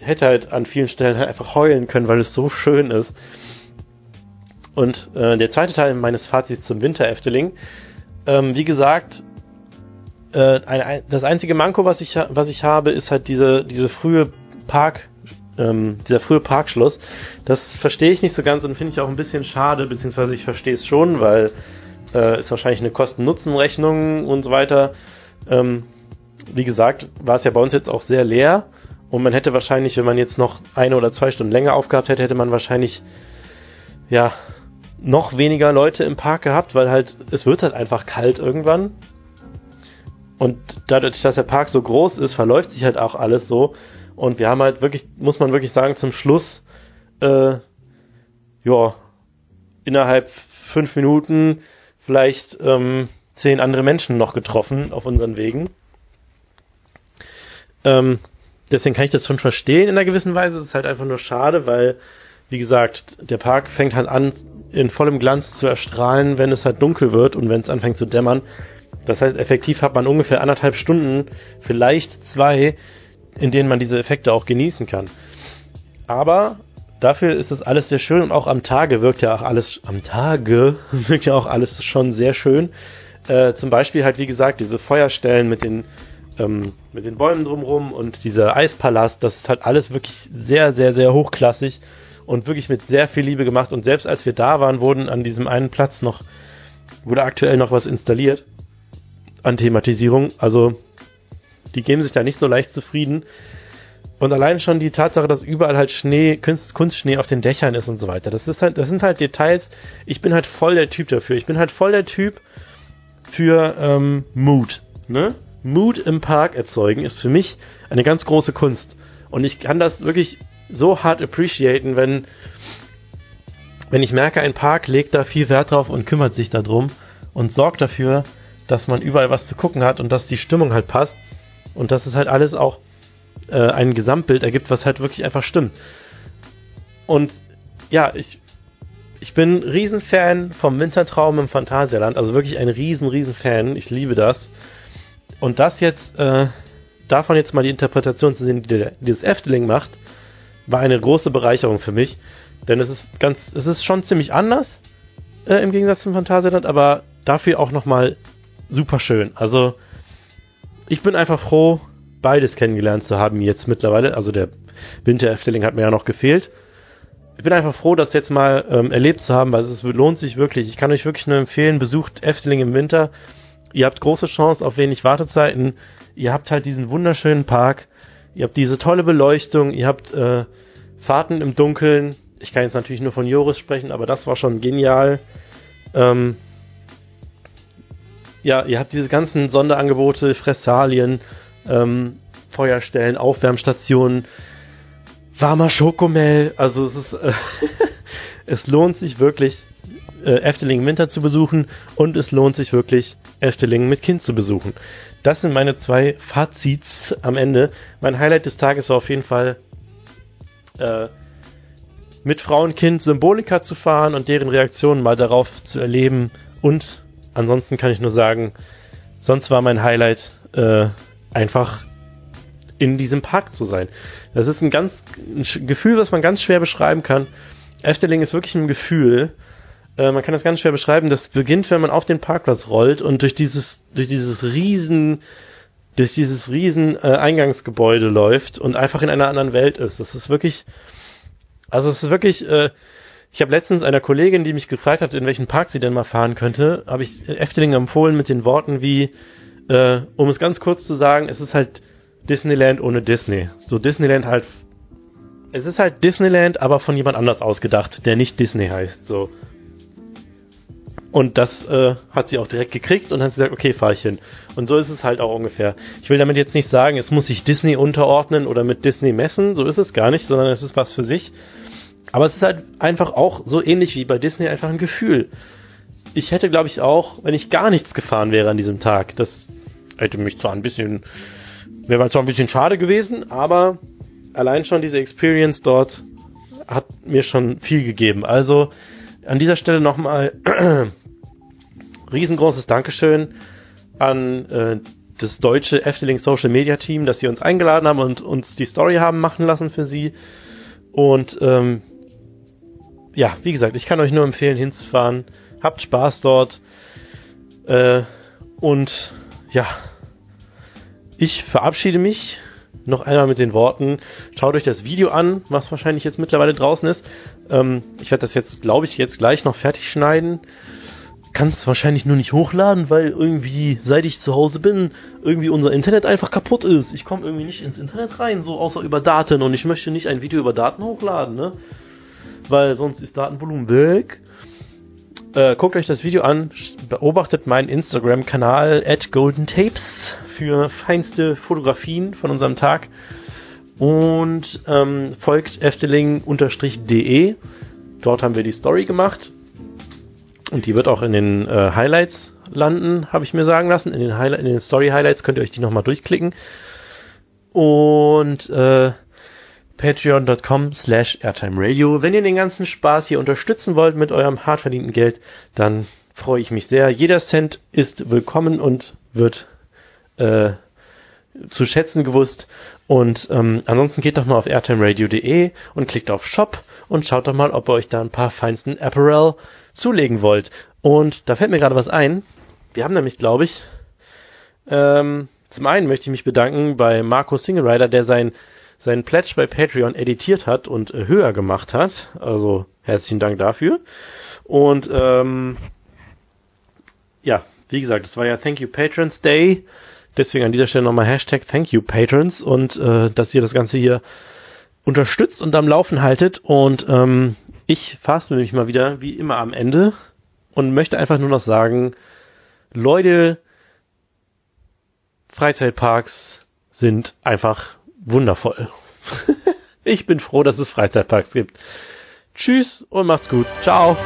hätte halt an vielen Stellen halt einfach heulen können, weil es so schön ist. Und äh, der zweite Teil meines Fazits zum Winter Efteling, ähm, wie gesagt, äh, ein, das einzige Manko, was ich was ich habe, ist halt diese diese frühe Park ähm, dieser frühe Parkschluss. Das verstehe ich nicht so ganz und finde ich auch ein bisschen schade, beziehungsweise ich verstehe es schon, weil äh, ist wahrscheinlich eine Kosten-Nutzen-Rechnung und so weiter. Ähm, wie gesagt, war es ja bei uns jetzt auch sehr leer und man hätte wahrscheinlich, wenn man jetzt noch eine oder zwei Stunden länger aufgehabt hätte, hätte man wahrscheinlich ja, noch weniger Leute im Park gehabt, weil halt, es wird halt einfach kalt irgendwann. Und dadurch, dass der Park so groß ist, verläuft sich halt auch alles so. Und wir haben halt wirklich, muss man wirklich sagen, zum Schluss, äh, ja, innerhalb fünf Minuten vielleicht ähm, zehn andere Menschen noch getroffen auf unseren Wegen. Ähm, deswegen kann ich das schon verstehen in einer gewissen Weise. Es ist halt einfach nur schade, weil, wie gesagt, der Park fängt halt an, in vollem Glanz zu erstrahlen, wenn es halt dunkel wird und wenn es anfängt zu dämmern. Das heißt, effektiv hat man ungefähr anderthalb Stunden, vielleicht zwei, in denen man diese Effekte auch genießen kann. Aber dafür ist das alles sehr schön und auch am Tage wirkt ja auch alles, am Tage <laughs> wirkt ja auch alles schon sehr schön. Äh, zum Beispiel halt, wie gesagt, diese Feuerstellen mit den, ähm, mit den Bäumen drumrum und dieser Eispalast, das ist halt alles wirklich sehr, sehr, sehr hochklassig und wirklich mit sehr viel Liebe gemacht. Und selbst als wir da waren, wurden an diesem einen Platz noch, wurde aktuell noch was installiert an Thematisierung. Also, die geben sich da nicht so leicht zufrieden. Und allein schon die Tatsache, dass überall halt Schnee, Kunst, Kunstschnee auf den Dächern ist und so weiter. Das ist halt, das sind halt Details. Ich bin halt voll der Typ dafür. Ich bin halt voll der Typ für ähm, Mood. Ne? Mood im Park erzeugen ist für mich eine ganz große Kunst. Und ich kann das wirklich so hart appreciaten, wenn, wenn ich merke, ein Park legt da viel Wert drauf und kümmert sich darum und sorgt dafür, dass man überall was zu gucken hat und dass die Stimmung halt passt und dass es halt alles auch äh, ein Gesamtbild ergibt, was halt wirklich einfach stimmt. Und ja, ich, ich bin Riesenfan vom Wintertraum im Phantasialand, also wirklich ein riesen, riesen Fan. Ich liebe das. Und das jetzt, äh, davon jetzt mal die Interpretation zu sehen, die, die das Efteling macht, war eine große Bereicherung für mich. Denn es ist ganz, es ist schon ziemlich anders äh, im Gegensatz zum Phantasialand, aber dafür auch nochmal super schön. Also ich bin einfach froh, beides kennengelernt zu haben jetzt mittlerweile. Also der Winter Efteling hat mir ja noch gefehlt. Ich bin einfach froh, das jetzt mal ähm, erlebt zu haben, weil es lohnt sich wirklich. Ich kann euch wirklich nur empfehlen, besucht Efteling im Winter. Ihr habt große Chance auf wenig Wartezeiten. Ihr habt halt diesen wunderschönen Park. Ihr habt diese tolle Beleuchtung. Ihr habt äh, Fahrten im Dunkeln. Ich kann jetzt natürlich nur von Joris sprechen, aber das war schon genial. Ähm, ja, ihr habt diese ganzen Sonderangebote, Fressalien, ähm, Feuerstellen, Aufwärmstationen, warmer Schokomel. Also es ist, äh, <laughs> es lohnt sich wirklich, äh, Efteling im Winter zu besuchen und es lohnt sich wirklich, Efteling mit Kind zu besuchen. Das sind meine zwei Fazits am Ende. Mein Highlight des Tages war auf jeden Fall äh, mit Frau und Kind Symbolika zu fahren und deren Reaktionen mal darauf zu erleben. Und ansonsten kann ich nur sagen, sonst war mein Highlight äh, einfach in diesem Park zu sein. Das ist ein ganz ein Gefühl, was man ganz schwer beschreiben kann. Efteling ist wirklich ein Gefühl. Äh, man kann das ganz schwer beschreiben. Das beginnt, wenn man auf den Parkplatz rollt und durch dieses durch dieses riesen durch dieses riesen äh, Eingangsgebäude läuft und einfach in einer anderen Welt ist. Das ist wirklich also es ist wirklich äh, ich habe letztens einer Kollegin, die mich gefragt hat, in welchen Park sie denn mal fahren könnte, habe ich Efteling empfohlen mit den Worten wie äh, um es ganz kurz zu sagen, es ist halt Disneyland ohne Disney. So Disneyland halt. Es ist halt Disneyland, aber von jemand anders ausgedacht, der nicht Disney heißt. So. Und das äh, hat sie auch direkt gekriegt und hat gesagt, okay, fahr ich hin. Und so ist es halt auch ungefähr. Ich will damit jetzt nicht sagen, es muss sich Disney unterordnen oder mit Disney messen, so ist es gar nicht, sondern es ist was für sich. Aber es ist halt einfach auch so ähnlich wie bei Disney einfach ein Gefühl. Ich hätte, glaube ich, auch, wenn ich gar nichts gefahren wäre an diesem Tag, das hätte mich zwar ein bisschen, wäre zwar ein bisschen schade gewesen, aber allein schon diese Experience dort hat mir schon viel gegeben. Also an dieser Stelle nochmal <clears throat> riesengroßes Dankeschön an äh, das deutsche Efteling Social Media Team, dass sie uns eingeladen haben und uns die Story haben machen lassen für sie. Und ähm, ja, wie gesagt, ich kann euch nur empfehlen, hinzufahren. Habt Spaß dort. Äh, und ja, ich verabschiede mich noch einmal mit den Worten, schaut euch das Video an, was wahrscheinlich jetzt mittlerweile draußen ist. Ähm, ich werde das jetzt, glaube ich, jetzt gleich noch fertig schneiden. Kann es wahrscheinlich nur nicht hochladen, weil irgendwie, seit ich zu Hause bin, irgendwie unser Internet einfach kaputt ist. Ich komme irgendwie nicht ins Internet rein, so außer über Daten und ich möchte nicht ein Video über Daten hochladen, ne? Weil sonst ist Datenvolumen weg. Äh, guckt euch das Video an, beobachtet meinen Instagram-Kanal at goldentapes für feinste Fotografien von unserem Tag und ähm, folgt efteling-de. Dort haben wir die Story gemacht und die wird auch in den äh, Highlights landen, habe ich mir sagen lassen. In den, Highli den Story Highlights könnt ihr euch die nochmal durchklicken. Und äh, patreon.com slash airtimeradio. Wenn ihr den ganzen Spaß hier unterstützen wollt mit eurem hart verdienten Geld, dann freue ich mich sehr. Jeder Cent ist willkommen und wird äh, zu schätzen gewusst. Und ähm, ansonsten geht doch mal auf airtimeradio.de und klickt auf Shop und schaut doch mal, ob ihr euch da ein paar feinsten Apparel zulegen wollt. Und da fällt mir gerade was ein. Wir haben nämlich, glaube ich, ähm, zum einen möchte ich mich bedanken bei Marco Singlerider, der sein seinen Pledge bei Patreon editiert hat und äh, höher gemacht hat. Also herzlichen Dank dafür. Und ähm, ja, wie gesagt, es war ja Thank You Patrons Day. Deswegen an dieser Stelle nochmal Hashtag Thank You Patrons und äh, dass ihr das Ganze hier unterstützt und am Laufen haltet. Und ähm, ich fasse mich mal wieder wie immer am Ende und möchte einfach nur noch sagen, Leute, Freizeitparks sind einfach wundervoll. <laughs> ich bin froh, dass es Freizeitparks gibt. Tschüss und macht's gut. Ciao.